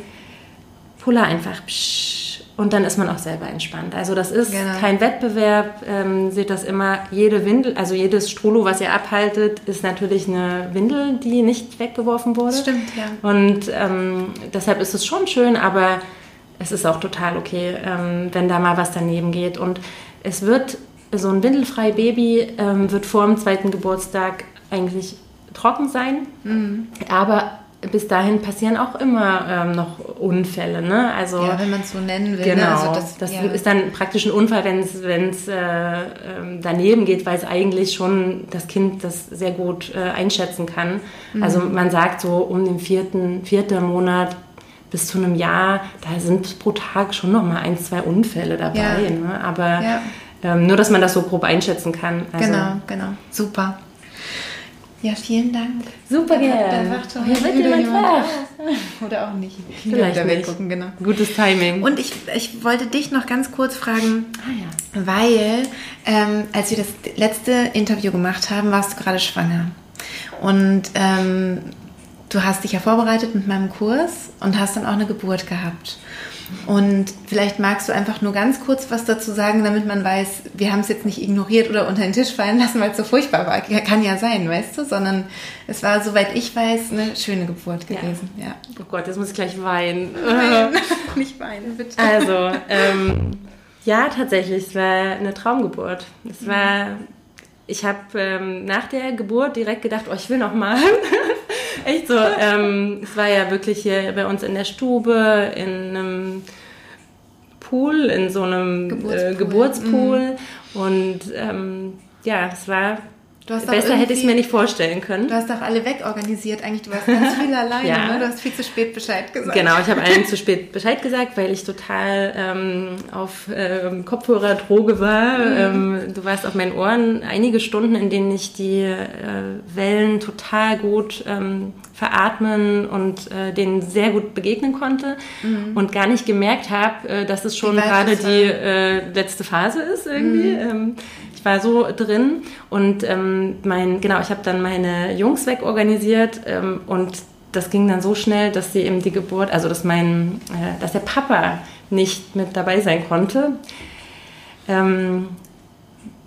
puller einfach psch, und dann ist man auch selber entspannt. Also das ist genau. kein Wettbewerb. Ähm, seht das immer, jede Windel, also jedes Strolo, was ihr abhaltet, ist natürlich eine Windel, die nicht weggeworfen wurde. Das stimmt, ja. Und ähm, deshalb ist es schon schön, aber es ist auch total okay, ähm, wenn da mal was daneben geht. Und es wird, so ein windelfrei Baby ähm, wird vor dem zweiten Geburtstag eigentlich trocken sein, mhm. aber bis dahin passieren auch immer ähm, noch Unfälle. Ne? Also, ja, wenn man es so nennen will. Ne? Genau, ne? also das, das ja. ist dann praktisch ein Unfall, wenn es äh, ähm, daneben geht, weil es eigentlich schon das Kind das sehr gut äh, einschätzen kann. Mhm. Also man sagt so um den vierten, vierten Monat bis zu einem Jahr, da sind pro Tag schon noch mal ein, zwei Unfälle dabei. Ja. Ne? Aber ähm, nur, dass man das so grob einschätzen kann. Also, genau, genau. Super. Ja, vielen Dank. Super gerne. Da wacht schon Hier wird jemand wach. Oder auch nicht. Vielleicht da weggucken, genau. Gutes Timing. Und ich, ich wollte dich noch ganz kurz fragen, ah, ja. weil ähm, als wir das letzte Interview gemacht haben, warst du gerade schwanger. Und ähm, du hast dich ja vorbereitet mit meinem Kurs und hast dann auch eine Geburt gehabt. Und vielleicht magst du einfach nur ganz kurz was dazu sagen, damit man weiß, wir haben es jetzt nicht ignoriert oder unter den Tisch fallen lassen, weil es so furchtbar war. Kann ja sein, weißt du, sondern es war, soweit ich weiß, eine schöne Geburt gewesen. Ja. ja. Oh Gott, jetzt muss ich gleich weinen. Nein, [laughs] [laughs] nicht weinen, bitte. Also, ähm, ja, tatsächlich, es war eine Traumgeburt. Es war, ich habe ähm, nach der Geburt direkt gedacht, oh, ich will noch mal. [laughs] Echt so. Ähm, es war ja wirklich hier bei uns in der Stube, in einem Pool, in so einem Geburtspool. Äh, Geburtspool. Mhm. Und ähm, ja, es war Besser hätte ich es mir nicht vorstellen können. Du hast doch alle wegorganisiert eigentlich. Du warst ganz viel [laughs] alleine, ja. ne? Du hast viel zu spät Bescheid gesagt. Genau, ich habe allen zu [laughs] spät Bescheid gesagt, weil ich total ähm, auf ähm, Kopfhörer-Droge war. Mhm. Ähm, du warst auf meinen Ohren einige Stunden, in denen ich die äh, Wellen total gut ähm, veratmen und äh, denen sehr gut begegnen konnte mhm. und gar nicht gemerkt habe, äh, dass es schon gerade die äh, letzte Phase ist irgendwie. Mhm. Ich war so drin und ähm, mein, genau, ich habe dann meine Jungs wegorganisiert ähm, und das ging dann so schnell, dass sie eben die Geburt, also dass mein, äh, dass der Papa nicht mit dabei sein konnte. Ähm,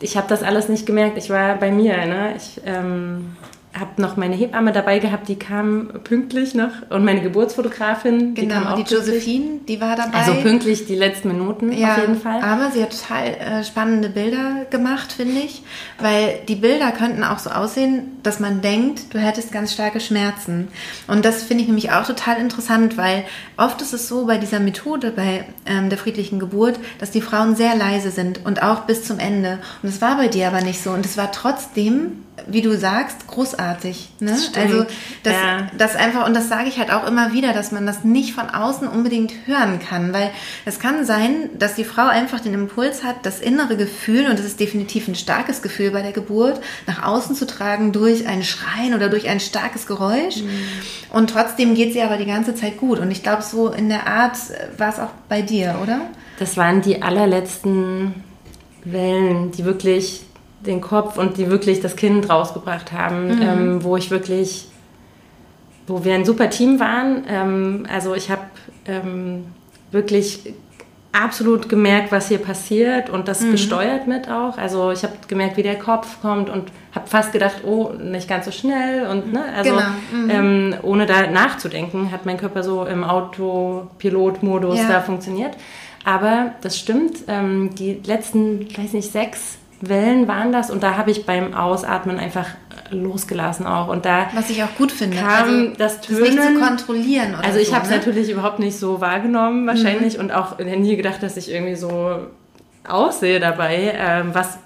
ich habe das alles nicht gemerkt. Ich war bei mir. Ne? Ich ähm, habe noch meine Hebamme dabei gehabt, die kam pünktlich noch und meine Geburtsfotografin, genau, die kam auch die Josephine, die war dabei. Also pünktlich die letzten Minuten ja, auf jeden Fall. Aber sie hat total äh, spannende Bilder gemacht, finde ich, weil die Bilder könnten auch so aussehen, dass man denkt, du hättest ganz starke Schmerzen. Und das finde ich nämlich auch total interessant, weil oft ist es so bei dieser Methode, bei ähm, der friedlichen Geburt, dass die Frauen sehr leise sind und auch bis zum Ende. Und es war bei dir aber nicht so. Und es war trotzdem wie du sagst, großartig. Ne? Das also das, ja. das einfach, und das sage ich halt auch immer wieder, dass man das nicht von außen unbedingt hören kann, weil es kann sein, dass die Frau einfach den Impuls hat, das innere Gefühl, und das ist definitiv ein starkes Gefühl bei der Geburt, nach außen zu tragen durch ein Schreien oder durch ein starkes Geräusch. Mhm. Und trotzdem geht sie aber die ganze Zeit gut. Und ich glaube, so in der Art war es auch bei dir, oder? Das waren die allerletzten Wellen, die wirklich den Kopf und die wirklich das Kind rausgebracht haben, mhm. ähm, wo ich wirklich, wo wir ein super Team waren. Ähm, also ich habe ähm, wirklich absolut gemerkt, was hier passiert und das mhm. gesteuert mit auch. Also ich habe gemerkt, wie der Kopf kommt und habe fast gedacht, oh, nicht ganz so schnell und ne, also genau. mhm. ähm, ohne da nachzudenken, hat mein Körper so im Autopilot-Modus ja. da funktioniert. Aber das stimmt, ähm, die letzten, ich weiß nicht, sechs Wellen waren das und da habe ich beim Ausatmen einfach losgelassen auch und da was ich auch gut finde kam also, das Tönen das nicht zu kontrollieren oder also ich so, habe es ne? natürlich überhaupt nicht so wahrgenommen wahrscheinlich mhm. und auch nie gedacht dass ich irgendwie so aussehe dabei ähm, was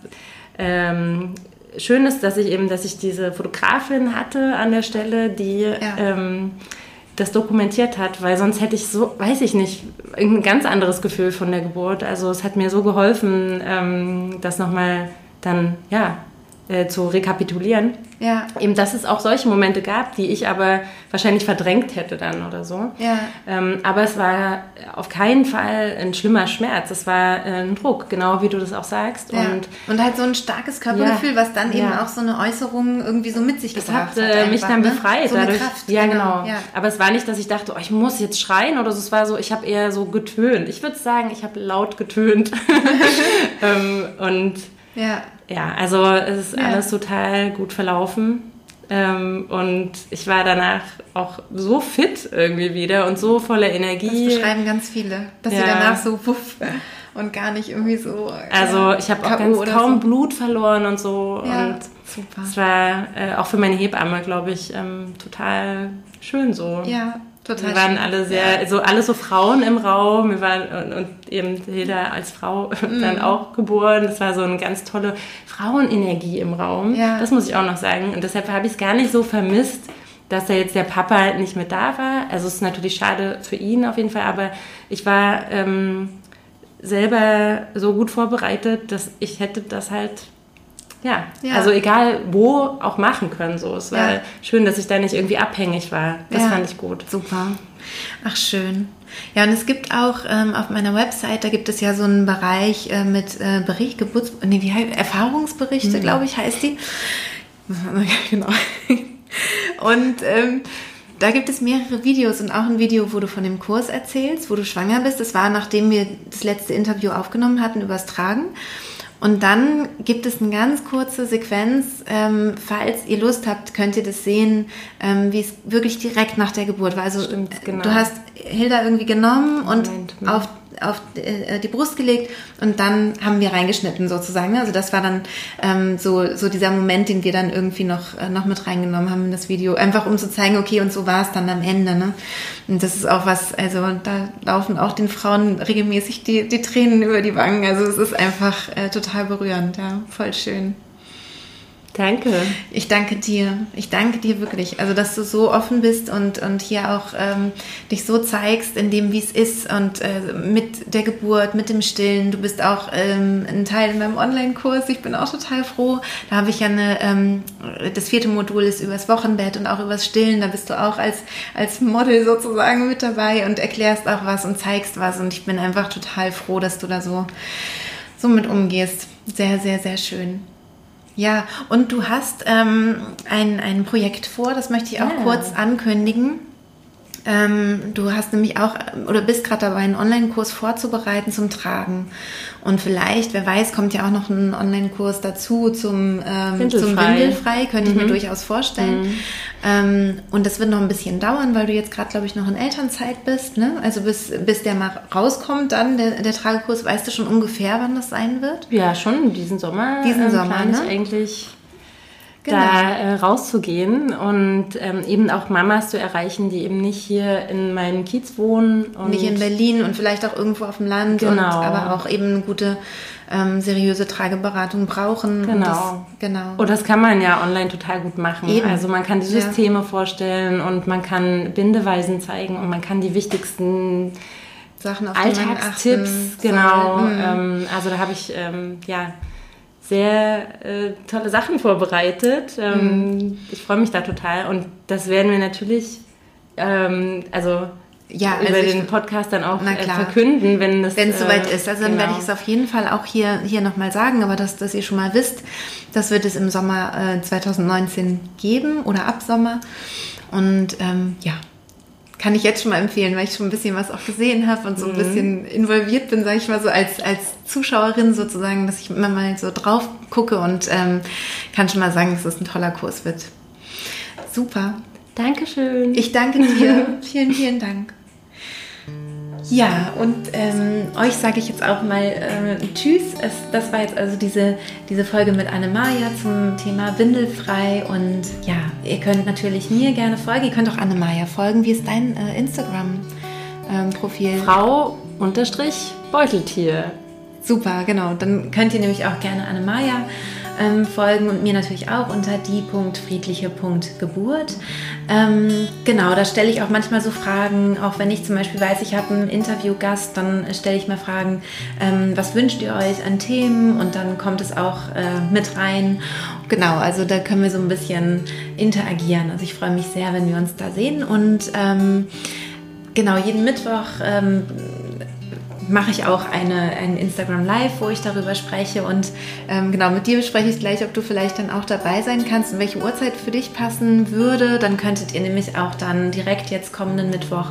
ähm, schön ist dass ich eben dass ich diese Fotografin hatte an der Stelle die ja. ähm, das dokumentiert hat, weil sonst hätte ich so, weiß ich nicht, ein ganz anderes Gefühl von der Geburt. Also es hat mir so geholfen, ähm, das nochmal dann, ja, äh, zu rekapitulieren. Ja. Eben, dass es auch solche Momente gab, die ich aber wahrscheinlich verdrängt hätte dann oder so. Ja. Ähm, aber es war auf keinen Fall ein schlimmer Schmerz. Es war äh, ein Druck, genau wie du das auch sagst. Ja. Und, und halt so ein starkes Körpergefühl, was dann eben auch so eine Äußerung irgendwie so mit sich das gebracht hat. Das hat äh, mich dann ne? befreit. So dadurch. Kraft, ja, genau. genau. Aber es war nicht, dass ich dachte, oh, ich muss jetzt schreien oder so. Es war so, ich habe eher so getönt. Ich würde sagen, ich habe laut getönt. [laughs] [laughs] ähm, und ja. Ja, also es ist ja. alles total gut verlaufen. Ähm, und ich war danach auch so fit irgendwie wieder und so voller Energie. Das beschreiben ganz viele, dass ja. sie danach so wuff und gar nicht irgendwie so. Also ich habe auch ganz kaum so. Blut verloren und so. Ja, und super. Es war äh, auch für meine Hebamme, glaube ich, ähm, total schön so. Ja, Total wir waren schön. alle sehr, ja. so alle so Frauen im Raum. Wir waren und, und eben Hilda als Frau mm. [laughs] dann auch geboren. Das war so eine ganz tolle Frauenenergie im Raum. Ja. Das muss ich auch noch sagen. Und deshalb habe ich es gar nicht so vermisst, dass da jetzt der Papa nicht mehr da war. Also es ist natürlich schade für ihn auf jeden Fall, aber ich war ähm, selber so gut vorbereitet, dass ich hätte das halt ja, Ja. also egal wo auch machen können. So. Es war Ja. schön, dass ich da nicht irgendwie abhängig war. Das Ja. fand ich gut. Super. Ach, schön. Ja, und es gibt auch ähm, auf meiner Website, da gibt es ja so einen Bereich äh, mit äh, Bericht, Geburts... Nee, wie heißt Erfahrungsberichte, Mhm. glaube ich, heißt die. [laughs] genau. Und ähm, da gibt es mehrere Videos und auch ein Video, wo du von dem Kurs erzählst, wo du schwanger bist. Das war, nachdem wir das letzte Interview aufgenommen hatten übers Tragen. Und dann gibt es eine ganz kurze Sequenz. Ähm, falls ihr Lust habt, könnt ihr das sehen, ähm, wie es wirklich direkt nach der Geburt war. Also Stimmt, genau. du hast Hilda irgendwie genommen und Moment, hm. auf, auf äh, die Brust gelegt und dann haben wir reingeschnitten sozusagen. Also das war dann ähm, so, so dieser Moment, den wir dann irgendwie noch, äh, noch mit reingenommen haben in das Video. Einfach um zu zeigen, okay, und so war es dann am Ende. Ne? Und das ist auch was, also da laufen auch den Frauen regelmäßig die, die Tränen über die Wangen. Also es ist einfach äh, total berührend, ja, voll schön. Danke. Ich danke dir. Ich danke dir wirklich. Also, dass du so offen bist und, und hier auch ähm, dich so zeigst, in dem, wie es ist und äh, mit der Geburt, mit dem Stillen. Du bist auch ähm, ein Teil in meinem Online-Kurs. Ich bin auch total froh. Da habe ich ja eine, ähm, das vierte Modul ist übers Wochenbett und auch übers Stillen. Da bist du auch als, als Model sozusagen mit dabei und erklärst auch was und zeigst was. Und ich bin einfach total froh, dass du da so, so mit umgehst. Sehr, sehr, sehr schön. Ja, und du hast ähm, ein, ein Projekt vor, das möchte ich auch Ja. kurz ankündigen. Ähm, du hast nämlich auch oder bist gerade dabei, einen Online-Kurs vorzubereiten zum Tragen. Und vielleicht, wer weiß, kommt ja auch noch ein Online-Kurs dazu zum, ähm, zum Windelfrei. Windelfrei, könnte ich mir durchaus vorstellen. Ähm, und das wird noch ein bisschen dauern, weil du jetzt gerade, glaube ich, noch in Elternzeit bist. Ne? Also bis, bis der mal rauskommt, dann der, der Tragekurs, weißt du schon ungefähr, wann das sein wird? Ja, schon diesen Sommer. Diesen ähm, Sommer, ne? eigentlich Genau. da äh, rauszugehen und ähm, eben auch Mamas zu erreichen, die eben nicht hier in meinem Kiez wohnen. Und Nicht in Berlin und vielleicht auch irgendwo auf dem Land, und, Genau. aber auch eben eine gute, ähm, seriöse Trageberatung brauchen. Und Genau. das, genau. Und das kann man ja online total gut machen. Eben. Also man kann die Ja. Systeme vorstellen und man kann Bindeweisen zeigen und man kann die wichtigsten Sachen, auf Alltagstipps, genau. Mhm. Ähm, also da habe ich ähm, ja sehr äh, tolle Sachen vorbereitet. Ähm, Mhm. Ich freue mich da total und das werden wir natürlich ähm, also Ja, über also den Podcast dann auch äh, verkünden, wenn es Wenn es äh, soweit ist. Also dann genau. werde ich es auf jeden Fall auch hier, hier nochmal sagen, aber dass, dass ihr schon mal wisst, das wird es im Sommer äh, 2019 geben oder ab Sommer. Und ähm, ja, kann ich jetzt schon mal empfehlen, weil ich schon ein bisschen was auch gesehen habe und so Mhm. ein bisschen involviert bin, sage ich mal so, als, als Zuschauerin sozusagen, dass ich immer mal so drauf gucke und ähm, kann schon mal sagen, dass es ein toller Kurs wird. Super. Dankeschön. Ich danke dir. [laughs] vielen, vielen Dank. Ja, und ähm, euch sage ich jetzt auch mal äh, Tschüss. Es, das war jetzt also diese, diese Folge mit Annemaja zum Thema Windelfrei. Und ja, ihr könnt natürlich mir gerne folgen. Ihr könnt auch Annemaja folgen. Wie ist dein äh, Instagram-Profil? Frau unterstrich Beuteltier. Super, genau. Dann könnt ihr nämlich auch gerne Annemaja ähm, folgen und mir natürlich auch unter die.friedliche.geburt. Ähm, genau, da stelle ich auch manchmal so Fragen, auch wenn ich zum Beispiel weiß, ich habe einen Interviewgast, dann stelle ich mal Fragen, ähm, was wünscht ihr euch an Themen und dann kommt es auch äh, mit rein. Genau, also da können wir so ein bisschen interagieren. Also ich freue mich sehr, wenn wir uns da sehen und ähm, genau, jeden Mittwoch ähm, mache ich auch eine, ein Instagram Live, wo ich darüber spreche. Und ähm, genau, mit dir bespreche ich gleich, ob du vielleicht dann auch dabei sein kannst und welche Uhrzeit für dich passen würde. Dann könntet ihr nämlich auch dann direkt jetzt kommenden Mittwoch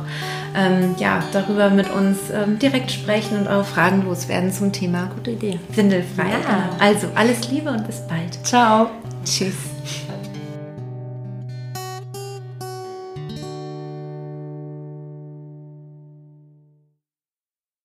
ähm, ja, darüber mit uns ähm, direkt sprechen und auch Fragen loswerden zum Thema Gute Idee. Windelfrei. Ja. Genau. Also alles Liebe und bis bald. Ciao. Tschüss.